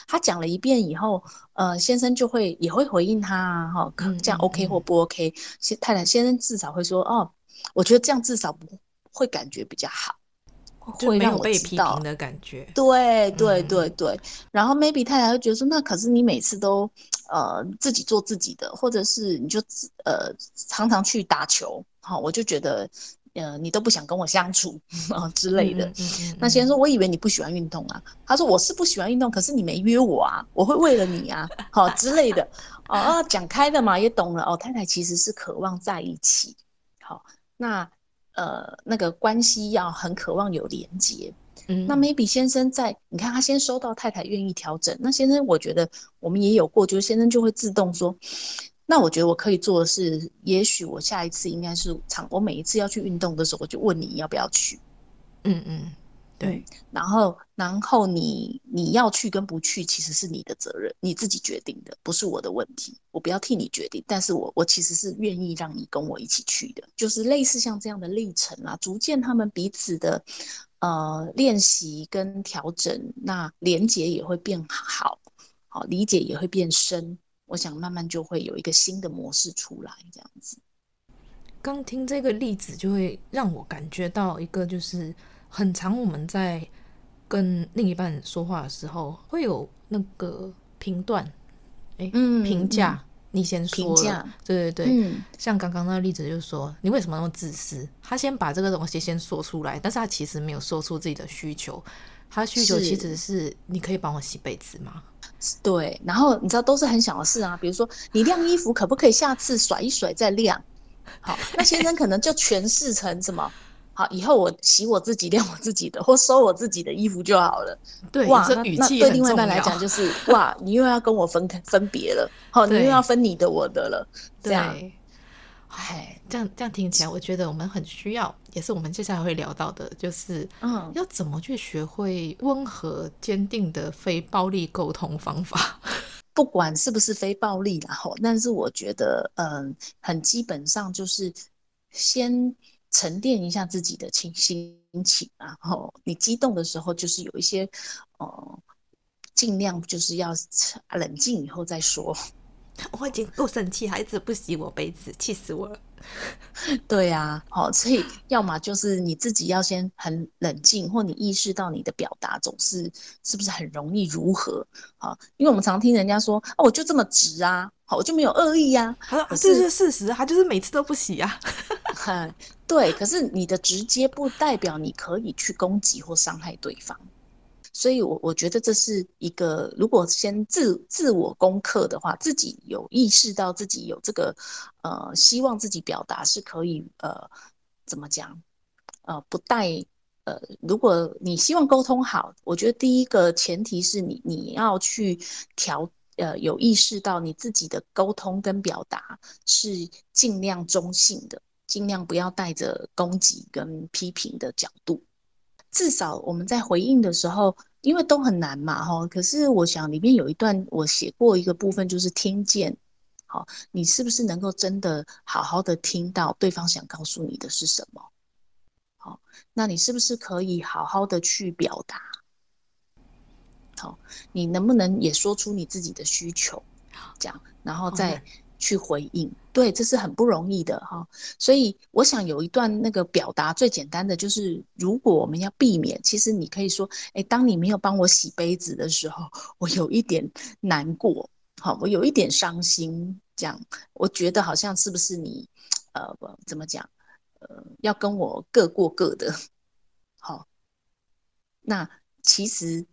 他讲了一遍以后，呃，先生就会也会回应他啊，哈，这样 OK 或不 OK？先太太先生至少会说，哦，我觉得这样至少不会感觉比较好，会让我被批评的感觉。对对对对。然后 maybe 太太会觉得说，那可是你每次都呃自己做自己的，或者是你就呃常常去打球。好，我就觉得，呃，你都不想跟我相处啊之类的。嗯嗯嗯嗯、那先生说，我以为你不喜欢运动啊。他说，我是不喜欢运动，可是你没约我啊，我会为了你啊，好之类的。哦，讲开的嘛，也懂了。哦，太太其实是渴望在一起。好，那呃，那个关系要很渴望有连接。嗯，那 maybe 先生在，你看他先收到太太愿意调整。那先生，我觉得我们也有过，就是先生就会自动说。那我觉得我可以做的是，也许我下一次应该是常，我每一次要去运动的时候，我就问你要不要去。嗯嗯，对。然后，然后你你要去跟不去，其实是你的责任，你自己决定的，不是我的问题，我不要替你决定。但是我我其实是愿意让你跟我一起去的，就是类似像这样的历程啊，逐渐他们彼此的呃练习跟调整，那连结也会变好，好理解也会变深。我想慢慢就会有一个新的模式出来，这样子。刚听这个例子，就会让我感觉到一个，就是很常我们在跟另一半说话的时候，会有那个评断，哎，评价，你先说了，对对对，嗯，像刚刚那个例子就是说，你为什么那么自私？他先把这个东西先说出来，但是他其实没有说出自己的需求，他需求其实是你可以帮我洗被子吗？对，然后你知道都是很小的事啊，比如说你晾衣服可不可以下次甩一甩再晾？好，那先生可能就诠释成什么？好，以后我洗我自己 晾我自己的，或收我自己的衣服就好了。对，哇，那那对另外一半来讲就是哇，你又要跟我分开分别了，好，你又要分你的我的了，这样。哎，这样这样听起来，我觉得我们很需要，也是我们接下来会聊到的，就是嗯，要怎么去学会温和坚定的非暴力沟通方法。不管是不是非暴力，然后，但是我觉得，嗯，很基本上就是先沉淀一下自己的情心情，然后你激动的时候，就是有一些，呃，尽量就是要冷静以后再说。我已经够生气，孩子不洗我杯子，气死我了。对呀，好，所以要么就是你自己要先很冷静，或你意识到你的表达总是是不是很容易如何？好，因为我们常听人家说，哦，我就这么直啊，好，我就没有恶意呀。他说这是事实，他就是每次都不洗啊。对，可是你的直接不代表你可以去攻击或伤害对方。所以我，我觉得这是一个，如果先自自我攻克的话，自己有意识到自己有这个，呃，希望自己表达是可以，呃，怎么讲，呃，不带，呃，如果你希望沟通好，我觉得第一个前提是你你要去调，呃，有意识到你自己的沟通跟表达是尽量中性的，尽量不要带着攻击跟批评的角度，至少我们在回应的时候。因为都很难嘛，哈。可是我想里面有一段我写过一个部分，就是听见，好，你是不是能够真的好好的听到对方想告诉你的是什么？好，那你是不是可以好好的去表达？好，你能不能也说出你自己的需求？这样，然后再。去回应，对，这是很不容易的哈。所以我想有一段那个表达最简单的就是，如果我们要避免，其实你可以说，哎，当你没有帮我洗杯子的时候，我有一点难过，好，我有一点伤心，这样，我觉得好像是不是你，呃，怎么讲，呃，要跟我各过各的，好。那其实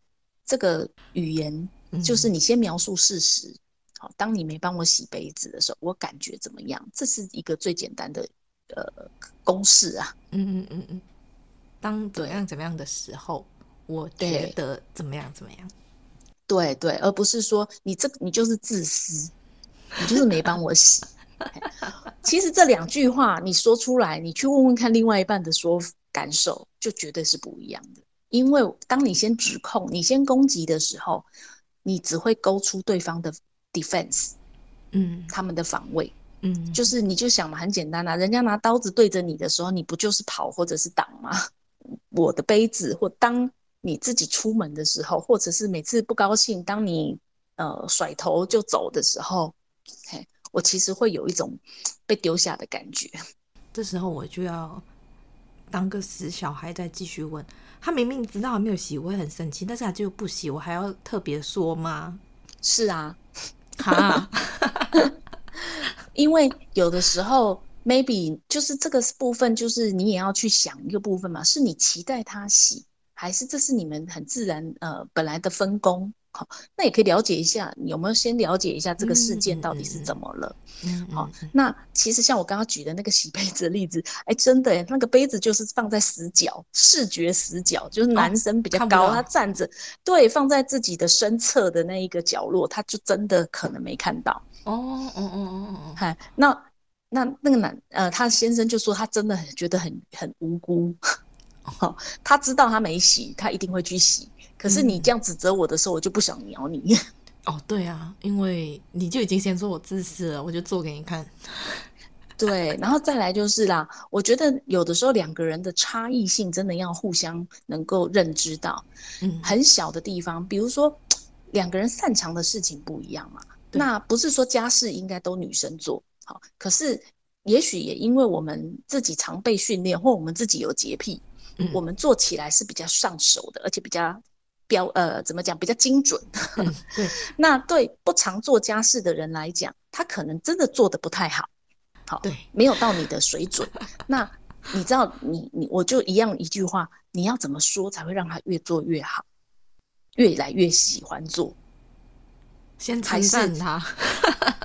这个语言就是你先描述事实。嗯好，当你没帮我洗杯子的时候，我感觉怎么样？这是一个最简单的呃公式啊。嗯嗯嗯嗯。当怎样怎么样的时候，我觉得怎么样怎么样。对对，而不是说你这你就是自私，你就是没帮我洗。其实这两句话你说出来，你去问问看另外一半的说感受，就绝对是不一样的。因为当你先指控、你先攻击的时候，你只会勾出对方的。defense，嗯，他们的防卫，嗯，就是你就想嘛，很简单啊，人家拿刀子对着你的时候，你不就是跑或者是挡吗？我的杯子，或当你自己出门的时候，或者是每次不高兴，当你呃甩头就走的时候，嘿，我其实会有一种被丢下的感觉。这时候我就要当个死小孩再继续问，他明明知道还没有洗，我会很生气，但是他就不洗，我还要特别说吗？是啊。哈，因为有的时候，maybe 就是这个部分，就是你也要去想一个部分嘛，是你期待他洗，还是这是你们很自然呃本来的分工？好，那也可以了解一下，你有没有先了解一下这个事件到底是怎么了？嗯，好，那其实像我刚刚举的那个洗杯子的例子，哎，真的，那个杯子就是放在死角，视觉死角，就是男生比较高，他站着，对，放在自己的身侧的那一个角落，他就真的可能没看到。哦，哦，哦，哦，哦，嗨，那那那个男呃，他先生就说他真的很觉得很很无辜，哦，他知道他没洗，他一定会去洗。可是你这样指责我的时候，我就不想鸟你。哦，对啊，因为你就已经先说我自私了，我就做给你看。对，然后再来就是啦，我觉得有的时候两个人的差异性真的要互相能够认知到。嗯，很小的地方，比如说两个人擅长的事情不一样嘛，那不是说家事应该都女生做好，可是也许也因为我们自己常被训练，或我们自己有洁癖，嗯，我们做起来是比较上手的，而且比较。标呃怎么讲比较精准。嗯、对，那对不常做家事的人来讲，他可能真的做得不太好，好，对，没有到你的水准。那你知道你你我就一样一句话，你要怎么说才会让他越做越好，越来越喜欢做？先称赞他，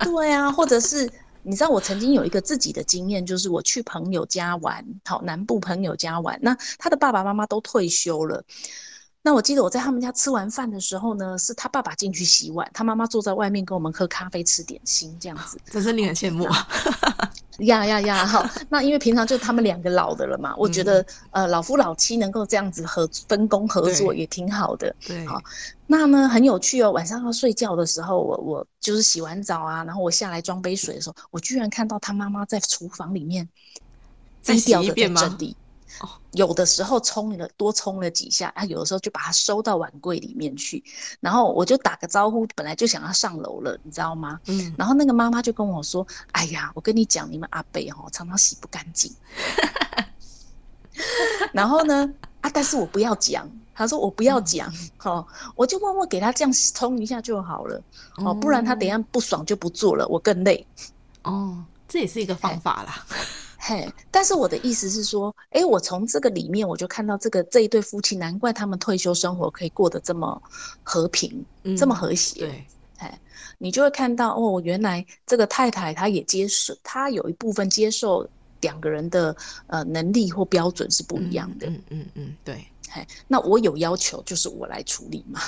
对啊，或者是你知道，我曾经有一个自己的经验，就是我去朋友家玩，好，南部朋友家玩，那他的爸爸妈妈都退休了。那我记得我在他们家吃完饭的时候呢，是他爸爸进去洗碗，他妈妈坐在外面跟我们喝咖啡、吃点心这样子，真是令人羡慕！呀呀呀！好，那因为平常就他们两个老的了嘛，嗯、我觉得呃老夫老妻能够这样子合分工合作也挺好的。对，好，那呢很有趣哦。晚上要睡觉的时候，我我就是洗完澡啊，然后我下来装杯水的时候，我居然看到他妈妈在厨房里面低调的在整理。有的时候冲了多冲了几下，啊，有的时候就把它收到碗柜里面去，然后我就打个招呼，本来就想要上楼了，你知道吗？嗯，然后那个妈妈就跟我说：“哎呀，我跟你讲，你们阿伯哦，常常洗不干净。”然后呢，啊，但是我不要讲，他说我不要讲，哦、嗯，我就默默给他这样冲一下就好了，哦，不然他等一下不爽就不做了，我更累。哦，这也是一个方法啦。嘿，但是我的意思是说，哎，我从这个里面我就看到这个这一对夫妻，难怪他们退休生活可以过得这么和平，嗯、这么和谐。对，哎，你就会看到哦，原来这个太太她也接受，她有一部分接受两个人的呃能力或标准是不一样的。嗯嗯嗯，嗯，对。嘿，那我有要求，就是我来处理嘛。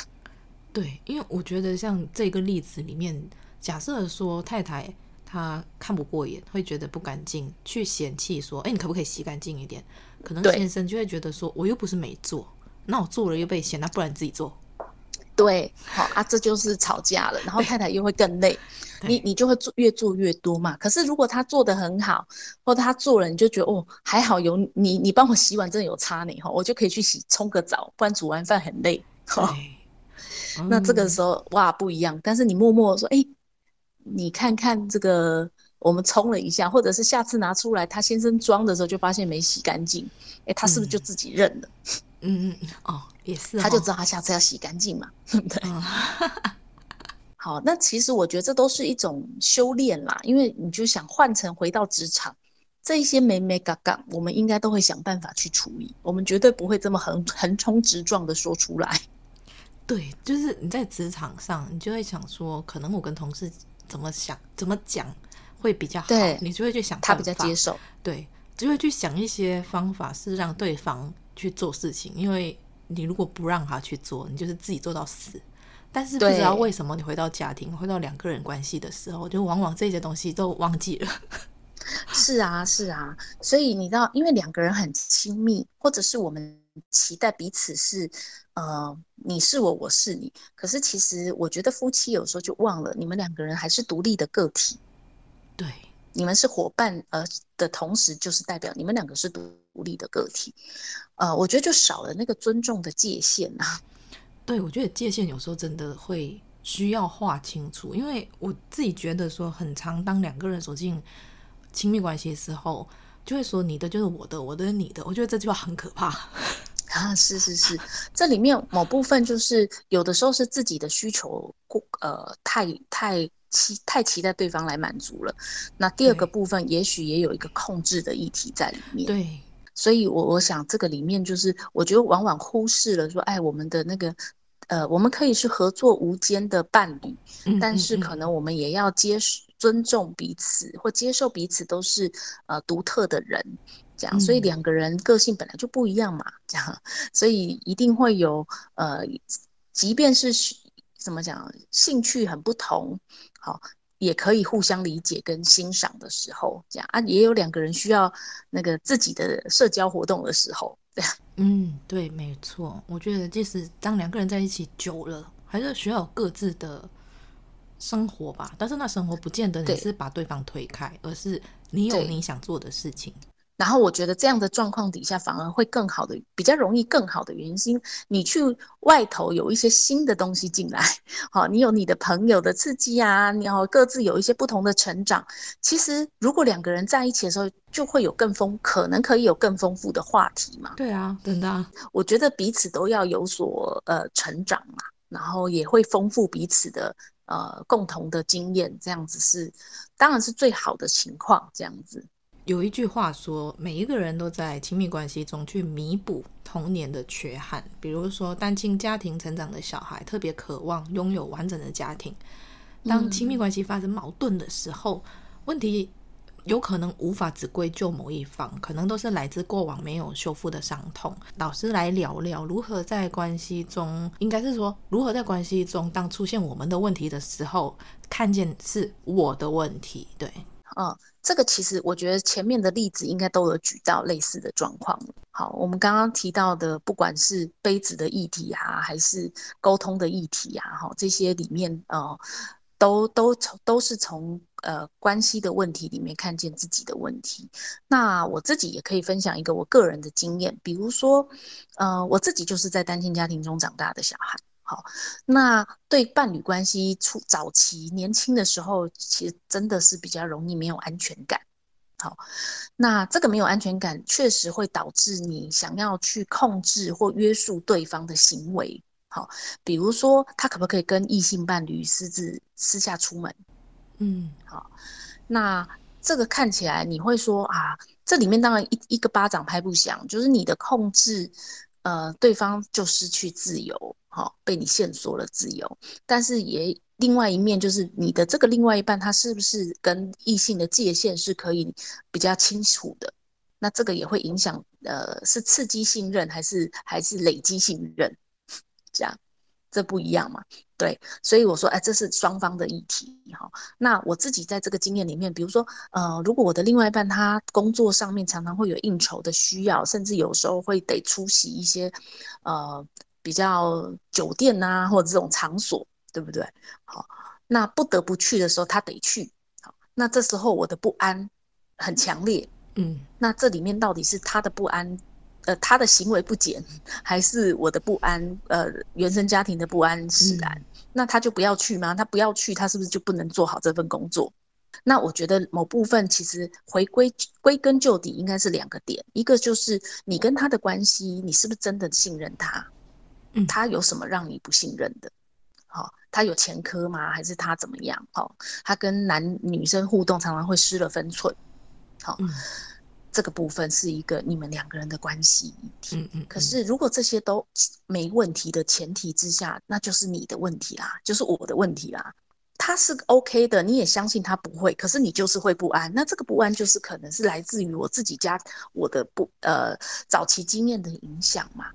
对，因为我觉得像这个例子里面，假设说太太。他看不过眼，会觉得不干净，去嫌弃说：“哎，你可不可以洗干净一点？”可能先生就会觉得说：“我又不是没做，那我做了又被嫌，那不然你自己做。”对，好啊，这就是吵架了。然后太太又会更累，你你就会做越做越多嘛。可是如果他做的很好，或者他做了，你就觉得哦，还好有你，你帮我洗碗真的有差你，哈，我就可以去洗冲个澡，不然煮完饭很累。嗯、那这个时候哇不一样，但是你默默说：“哎。”你看看这个，我们冲了一下，或者是下次拿出来，他先生装的时候就发现没洗干净，哎，他是不是就自己认了？嗯嗯嗯，哦，也是、哦，他就知道他下次要洗干净嘛，对不对？哦、好，那其实我觉得这都是一种修炼啦，因为你就想换成回到职场，这一些眉眉嘎嘎，我们应该都会想办法去处理，我们绝对不会这么横横冲直撞的说出来。对，就是你在职场上，你就会想说，可能我跟同事。怎么想怎么讲会比较好？你就会去想他比较接受，对，就会去想一些方法是让对方去做事情。因为你如果不让他去做，你就是自己做到死。但是不知道为什么，你回到家庭，回到两个人关系的时候，就往往这些东西都忘记了。是啊，是啊，所以你知道，因为两个人很亲密，或者是我们期待彼此是。呃，你是我，我是你。可是其实，我觉得夫妻有时候就忘了，你们两个人还是独立的个体。对，你们是伙伴，呃的同时，就是代表你们两个是独立的个体。呃，我觉得就少了那个尊重的界限呐、啊。对，我觉得界限有时候真的会需要划清楚，因为我自己觉得说，很常当两个人走进亲密关系的时候，就会说你的就是我的，我的是你的。我觉得这句话很可怕。啊，是是是，这里面某部分就是有的时候是自己的需求过，呃，太太期太期待对方来满足了。那第二个部分也许也有一个控制的议题在里面。对，所以我我想这个里面就是，我觉得往往忽视了说，哎，我们的那个，呃，我们可以是合作无间的伴侣，嗯，但是可能我们也要接受尊重彼此，或接受彼此都是呃独特的人。这样，所以两个人个性本来就不一样嘛，这样，所以一定会有呃，即便是怎么讲，兴趣很不同，好，也可以互相理解跟欣赏的时候，这样啊，也有两个人需要那个自己的社交活动的时候，这样。嗯，对，没错，我觉得即使当两个人在一起久了，还是需要有各自的生活吧。但是那生活不见得你是把对方推开，而是你有你想做的事情。然后我觉得这样的状况底下反而会更好的，比较容易更好的原因是因为你去外头有一些新的东西进来，好，你有你的朋友的刺激啊，你要各自有一些不同的成长。其实如果两个人在一起的时候，就会有更丰，可能可以有更丰富的话题嘛。对啊，真的，我觉得彼此都要有所呃成长嘛，然后也会丰富彼此的呃共同的经验，这样子是当然是最好的情况，这样子。有一句话说，每一个人都在亲密关系中去弥补童年的缺憾。比如说，单亲家庭成长的小孩特别渴望拥有完整的家庭。当亲密关系发生矛盾的时候，嗯、问题有可能无法只归咎某一方，可能都是来自过往没有修复的伤痛。老师来聊聊如何在关系中，应该是说如何在关系中，当出现我们的问题的时候，看见是我的问题。对，嗯。这个其实我觉得前面的例子应该都有举到类似的状况。好，我们刚刚提到的，不管是杯子的议题啊，还是沟通的议题啊，哈，这些里面呃，都都从都是从呃关系的问题里面看见自己的问题。那我自己也可以分享一个我个人的经验，比如说，呃，我自己就是在单亲家庭中长大的小孩。好，那对伴侣关系初早期年轻的时候，其实真的是比较容易没有安全感。好，那这个没有安全感，确实会导致你想要去控制或约束对方的行为。好，比如说他可不可以跟异性伴侣私自私下出门？嗯，好，那这个看起来你会说啊，这里面当然一一个巴掌拍不响，就是你的控制，呃，对方就失去自由。好，被你限缩了自由，但是也另外一面就是你的这个另外一半，他是不是跟异性的界限是可以比较清楚的？那这个也会影响，呃，是刺激信任还是还是累积信任？这样，这不一样嘛？对，所以我说，哎，这是双方的议题。哈，那我自己在这个经验里面，比如说，呃，如果我的另外一半他工作上面常常会有应酬的需要，甚至有时候会得出席一些，呃。比较酒店呐、啊，或者这种场所，对不对？好，那不得不去的时候，他得去。好，那这时候我的不安很强烈。嗯，那这里面到底是他的不安，呃，他的行为不检，还是我的不安？呃，原生家庭的不安使然？嗯、那他就不要去吗？他不要去，他是不是就不能做好这份工作？那我觉得某部分其实回归归根究底，应该是两个点：一个就是你跟他的关系，你是不是真的信任他？他有什么让你不信任的？好、哦，他有前科吗？还是他怎么样？好、哦，他跟男女生互动常常会失了分寸。好、哦，嗯、这个部分是一个你们两个人的关系议题。嗯嗯。可是如果这些都没问题的前提之下，那就是你的问题啦，就是我的问题啦。他是 OK 的，你也相信他不会，可是你就是会不安。那这个不安就是可能是来自于我自己家我的不呃早期经验的影响嘛。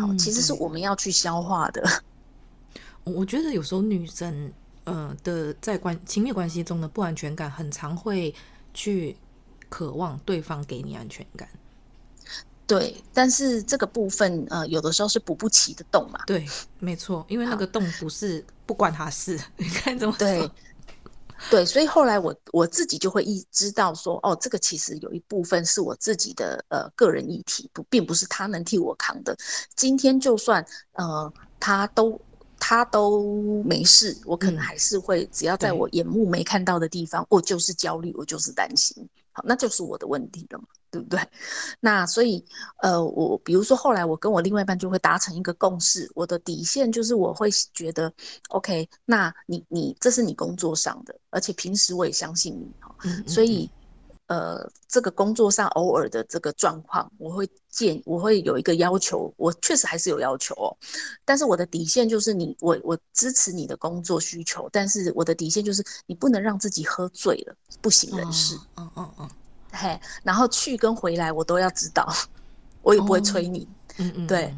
好，其实是我们要去消化的。嗯、我觉得有时候女生，呃的在关亲密关系中的不安全感，很常会去渴望对方给你安全感。对，但是这个部分，呃，有的时候是补不齐的洞嘛。对，没错，因为那个洞不是不关他事，你看怎么说？对。对，所以后来我我自己就会意知道说，哦，这个其实有一部分是我自己的呃个人议题，不，并不是他能替我扛的。今天就算呃他都他都没事，我可能还是会，嗯、只要在我眼目没看到的地方，我就是焦虑，我就是担心，好，那就是我的问题了嘛。对不对？那所以，呃，我比如说后来我跟我另外一半就会达成一个共识，我的底线就是我会觉得，OK，那你你这是你工作上的，而且平时我也相信你哈，嗯嗯嗯，所以，呃，这个工作上偶尔的这个状况，我会建，我会有一个要求，我确实还是有要求哦，但是我的底线就是你，我我支持你的工作需求，但是我的底线就是你不能让自己喝醉了，不省人事。嗯嗯嗯。嘿，然后去跟回来我都要知道，我也不会催你。哦、嗯嗯，对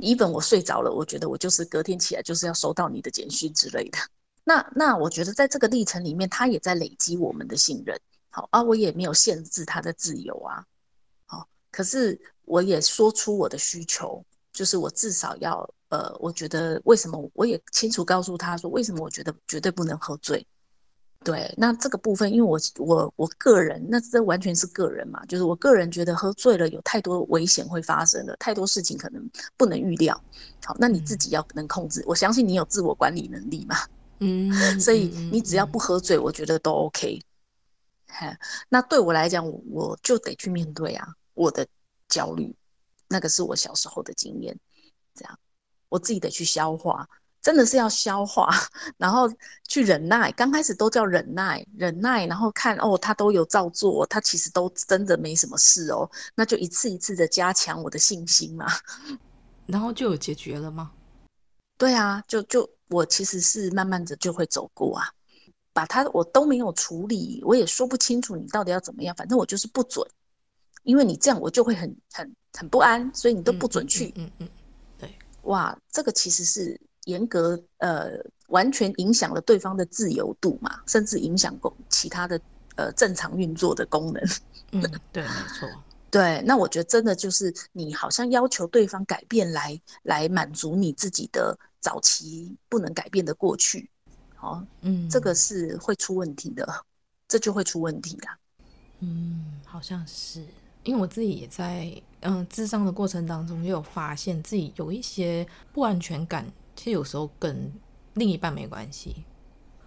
，even 我睡着了，我觉得我就是隔天起来就是要收到你的简讯之类的。那那我觉得在这个历程里面，他也在累积我们的信任。好啊，我也没有限制他的自由啊。好，可是我也说出我的需求，就是我至少要呃，我觉得为什么我也清楚告诉他说，为什么我觉得绝对不能喝醉。对，那这个部分，因为我我我个人，那这完全是个人嘛，就是我个人觉得喝醉了有太多危险会发生的，太多事情可能不能预料。好，那你自己要能控制，嗯、我相信你有自我管理能力嘛。嗯，所以你只要不喝醉，我觉得都 OK。哈，那对我来讲，我就得去面对啊，我的焦虑，那个是我小时候的经验，这样我自己得去消化。真的是要消化，然后去忍耐。刚开始都叫忍耐，忍耐，然后看哦，他都有照做，他其实都真的没什么事哦。那就一次一次的加强我的信心嘛。然后就有解决了吗？对啊，就就我其实是慢慢的就会走过啊，把它我都没有处理，我也说不清楚你到底要怎么样，反正我就是不准，因为你这样我就会很很很不安，所以你都不准去。嗯嗯，嗯，嗯，对，哇，这个其实是。严格呃，完全影响了对方的自由度嘛，甚至影响功其他的呃正常运作的功能。嗯，对，没错。对，那我觉得真的就是你好像要求对方改变来来满足你自己的早期不能改变的过去，哦，嗯，这个是会出问题的，这就会出问题啦。嗯，好像是，因为我自己也在嗯智商的过程当中，也有发现自己有一些不安全感。其实有时候跟另一半没关系，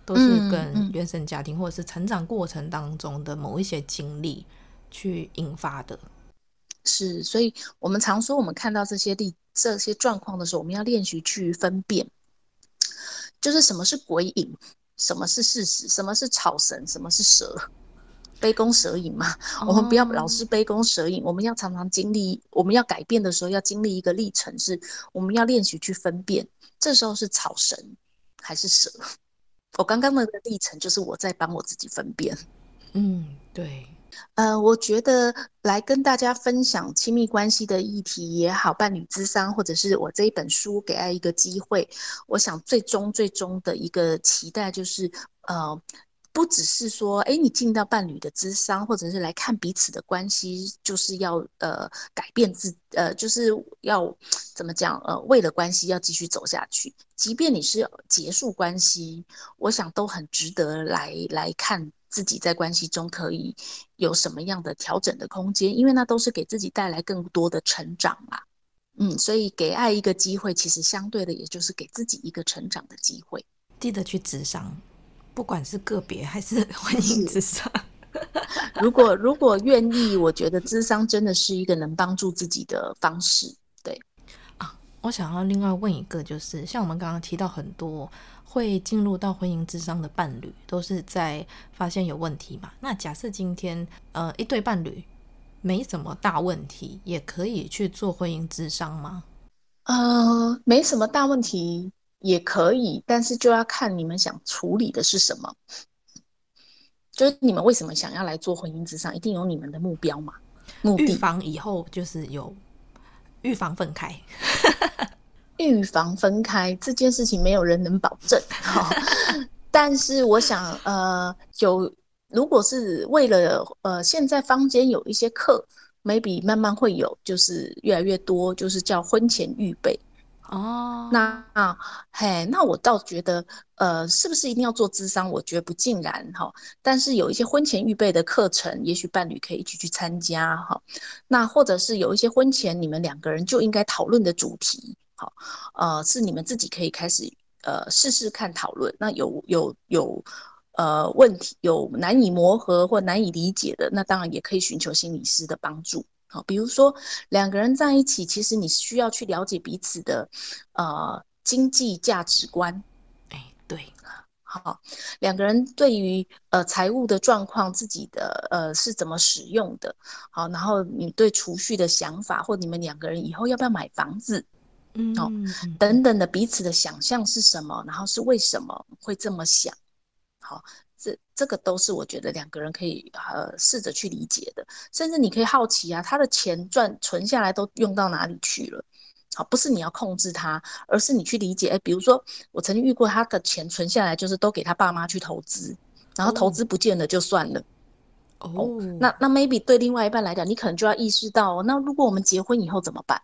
都是跟原生家庭或者是成长过程当中的某一些经历去引发的。是，所以我们常说，我们看到这些例这些状况的时候，我们要练习去分辨，就是什么是鬼影，什么是事实，什么是草绳，什么是蛇。杯弓蛇影嘛，我们不要老是杯弓蛇影，oh. 我们要常常经历，我们要改变的时候要经历一个历程，是我们要练习去分辨，这时候是草绳还是蛇。我刚刚那个历程就是我在帮我自己分辨。嗯，对。呃，我觉得来跟大家分享亲密关系的议题也好，伴侣咨商，或者是我这一本书给爱一个机会，我想最终最终的一个期待就是呃。不只是说，哎，你进到伴侣的咨商，或者是来看彼此的关系，就是要呃改变自，呃，就是要怎么讲，呃，为了关系要继续走下去。即便你是结束关系，我想都很值得来来看自己在关系中可以有什么样的调整的空间，因为那都是给自己带来更多的成长嘛。嗯，所以给爱一个机会，其实相对的也就是给自己一个成长的机会。记得去咨商。不管是个别还是 婚姻咨商，如果如果愿意，我觉得智商真的是一个能帮助自己的方式。我想要另外问一个，就是像我们刚刚提到很多会进入到婚姻之商的伴侣，都是在发现有问题嘛？那假设今天呃一对伴侣没什么大问题，也可以去做婚姻之商吗？呃，没什么大问题。也可以，但是就要看你们想处理的是什么。就是你们为什么想要来做婚姻之商，一定有你们的目标嘛？目的。预防以后就是有预防分开。预防分开这件事情没有人能保证。但是我想，呃，有如果是为了呃，现在坊间有一些课，maybe 慢慢会有，就是越来越多，就是叫婚前预备。哦、oh.，那啊，嘿，那我倒觉得，呃，是不是一定要做智商？我觉得不尽然哈。但是有一些婚前预备的课程，也许伴侣可以一起去参加哈。那或者是有一些婚前你们两个人就应该讨论的主题，好，呃，是你们自己可以开始呃试试看讨论。那有有有呃问题，有难以磨合或难以理解的，那当然也可以寻求心理师的帮助。好，比如说两个人在一起，其实你需要去了解彼此的呃经济价值观。哎，对，好，两个人对于呃财务的状况，自己的呃是怎么使用的？好，然后你对储蓄的想法，或你们两个人以后要不要买房子？嗯，好，等等的彼此的想象是什么？然后是为什么会这么想？好。这这个都是我觉得两个人可以呃试着去理解的，甚至你可以好奇啊，他的钱赚存下来都用到哪里去了？好，不是你要控制他，而是你去理解。哎，比如说我曾经遇过他的钱存下来，就是都给他爸妈去投资，然后投资不见了就算了。哦，哦那那 maybe 对另外一半来讲，你可能就要意识到，那如果我们结婚以后怎么办？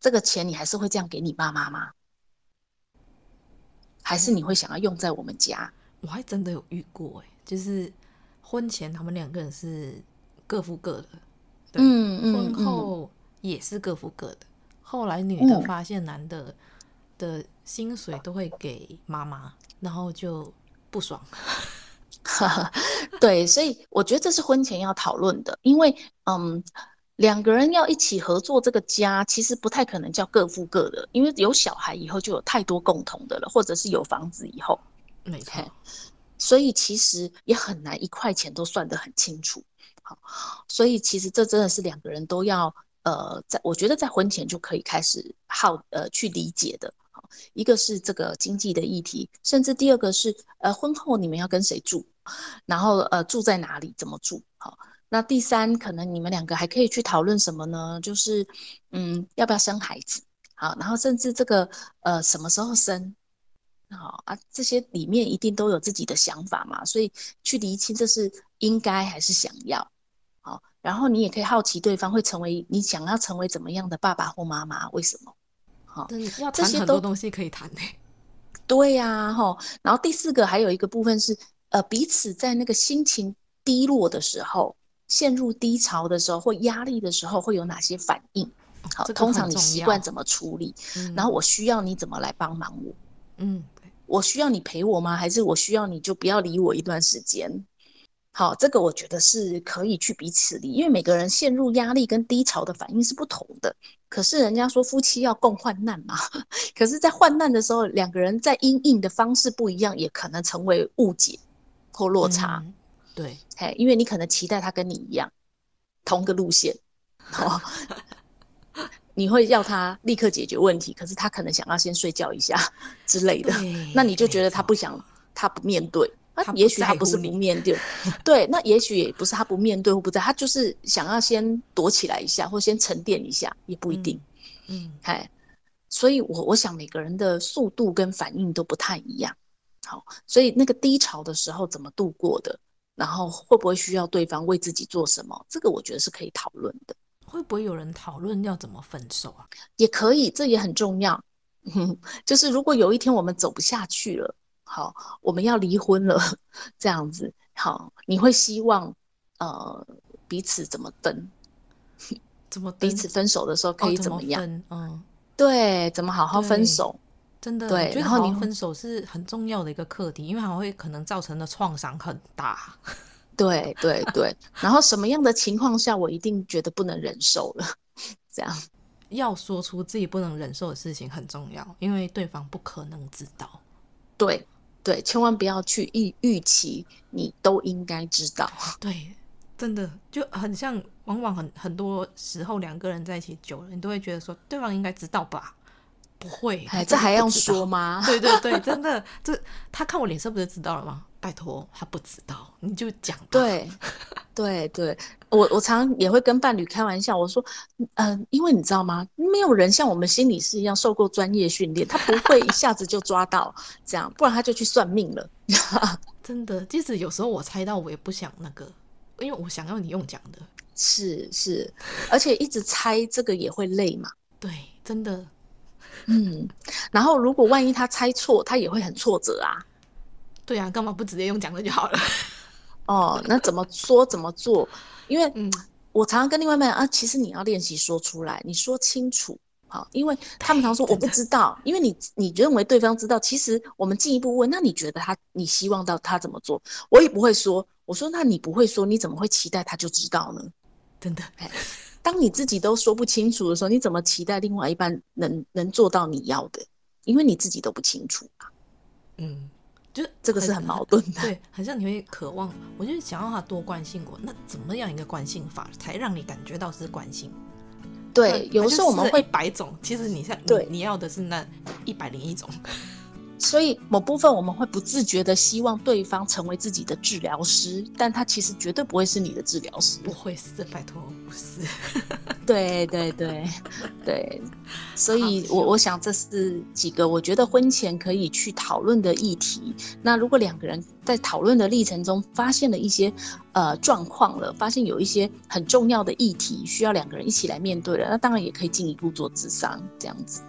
这个钱你还是会这样给你爸妈吗？还是你会想要用在我们家？我还真的有遇过哎，就是婚前他们两个人是各付各的，对，嗯嗯，婚后也是各付各的。后来女的发现男的的薪水都会给妈妈，然后就不爽。对，所以我觉得这是婚前要讨论的，因为嗯，两个人要一起合作这个家，其实不太可能叫各付各的，因为有小孩以后就有太多共同的了，或者是有房子以后，没错，所以其实也很难一块钱都算得很清楚。好，所以其实这真的是两个人都要呃，在我觉得在婚前就可以开始好呃去理解的。好一个是这个经济的议题，甚至第二个是呃婚后你们要跟谁住，然后呃住在哪里，怎么住？好，那第三可能你们两个还可以去讨论什么呢？就是嗯要不要生孩子？好，然后甚至这个呃什么时候生？好啊，这些里面一定都有自己的想法嘛，所以去厘清这是应该还是想要。好，然后你也可以好奇对方会成为你想要成为怎么样的爸爸或妈妈？为什么？好，要谈很多东西可以谈呢。对呀、啊，哈。然后第四个还有一个部分是，呃，彼此在那个心情低落的时候，陷入低潮的时候或压力的时候，会有哪些反应？好，这个、通常你习惯怎么处理、嗯？然后我需要你怎么来帮忙我？嗯，我需要你陪我吗？还是我需要你就不要理我一段时间？好，这个我觉得是可以去彼此理，因为每个人陷入压力跟低潮的反应是不同的。可是人家说夫妻要共患难嘛，可是，在患难的时候，两个人在因应的方式不一样，也可能成为误解或落差。嗯、对，嘿，因为你可能期待他跟你一样，同个路线，哦，你会要他立刻解决问题，可是他可能想要先睡觉一下 之类的，那你就觉得他不想，他不面对。他也许他不是不面对，对，那也许也不是他不面对或不在，他就是想要先躲起来一下，或先沉淀一下，也不一定。嗯，哎、嗯，所以我我想每个人的速度跟反应都不太一样。好，所以那个低潮的时候怎么度过的，然后会不会需要对方为自己做什么，这个我觉得是可以讨论的。会不会有人讨论要怎么分手啊？也可以，这也很重要。嗯，就是如果有一天我们走不下去了。好，我们要离婚了，这样子。好，你会希望呃彼此怎么分？怎么彼此分手的时候可以怎么样？嗯、对，怎么好好分手？真的，对。然后你分手是很重要的一个课题，因为还会可能造成的创伤很大。对对对。然后什么样的情况下我一定觉得不能忍受了？这样要说出自己不能忍受的事情很重要，因为对方不可能知道。对。对，千万不要去预预期，你都应该知道。对，真的就很像，往往很很多时候两个人在一起久了，你都会觉得说，对方应该知道吧？不会，哎，这还用说吗？对对对，真的，这他看我脸色不就知道了吗？拜托，他不知道，你就讲。对，对对，我我常常也会跟伴侣开玩笑，我说，嗯、呃，因为你知道吗？没有人像我们心理师一样受过专业训练，他不会一下子就抓到这样，不然他就去算命了。真的，即使有时候我猜到，我也不想那个，因为我想要你用讲的。是是，而且一直猜这个也会累嘛。对，真的。嗯，然后如果万一他猜错，他也会很挫折啊。对呀、啊，干嘛不直接用讲的就好了？哦，那怎么说怎么做？因为嗯，我常常跟另外一半啊，其实你要练习说出来，你说清楚好，因为他们常说我不知道，因为你你认为对方知道，其实我们进一步问，那你觉得他你希望到他怎么做？我也不会说，我说那你不会说，你怎么会期待他就知道呢？真的，当你自己都说不清楚的时候，你怎么期待另外一半能能做到你要的？因为你自己都不清楚啊。嗯。就这个是很矛盾的，对，很像你会渴望，我就是想要他多关心我，那怎么样一个关心法才让你感觉到是关心？对，有时候我们会百种，其实你像对你，你要的是那一百零一种。所以某部分我们会不自觉的希望对方成为自己的治疗师，但他其实绝对不会是你的治疗师，不会是，拜托，不是。对对对对，所以我我想这是几个我觉得婚前可以去讨论的议题。那如果两个人在讨论的历程中发现了一些呃状况了，发现有一些很重要的议题需要两个人一起来面对了，那当然也可以进一步做智商这样子。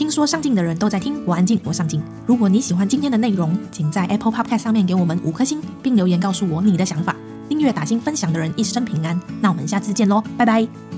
听说上镜的人都在听，我安静，我上镜。如果你喜欢今天的内容，请在 Apple Podcast 上面给我们五颗星，并留言告诉我你的想法。订阅打星分享的人一生平安。那我们下次见喽，拜拜。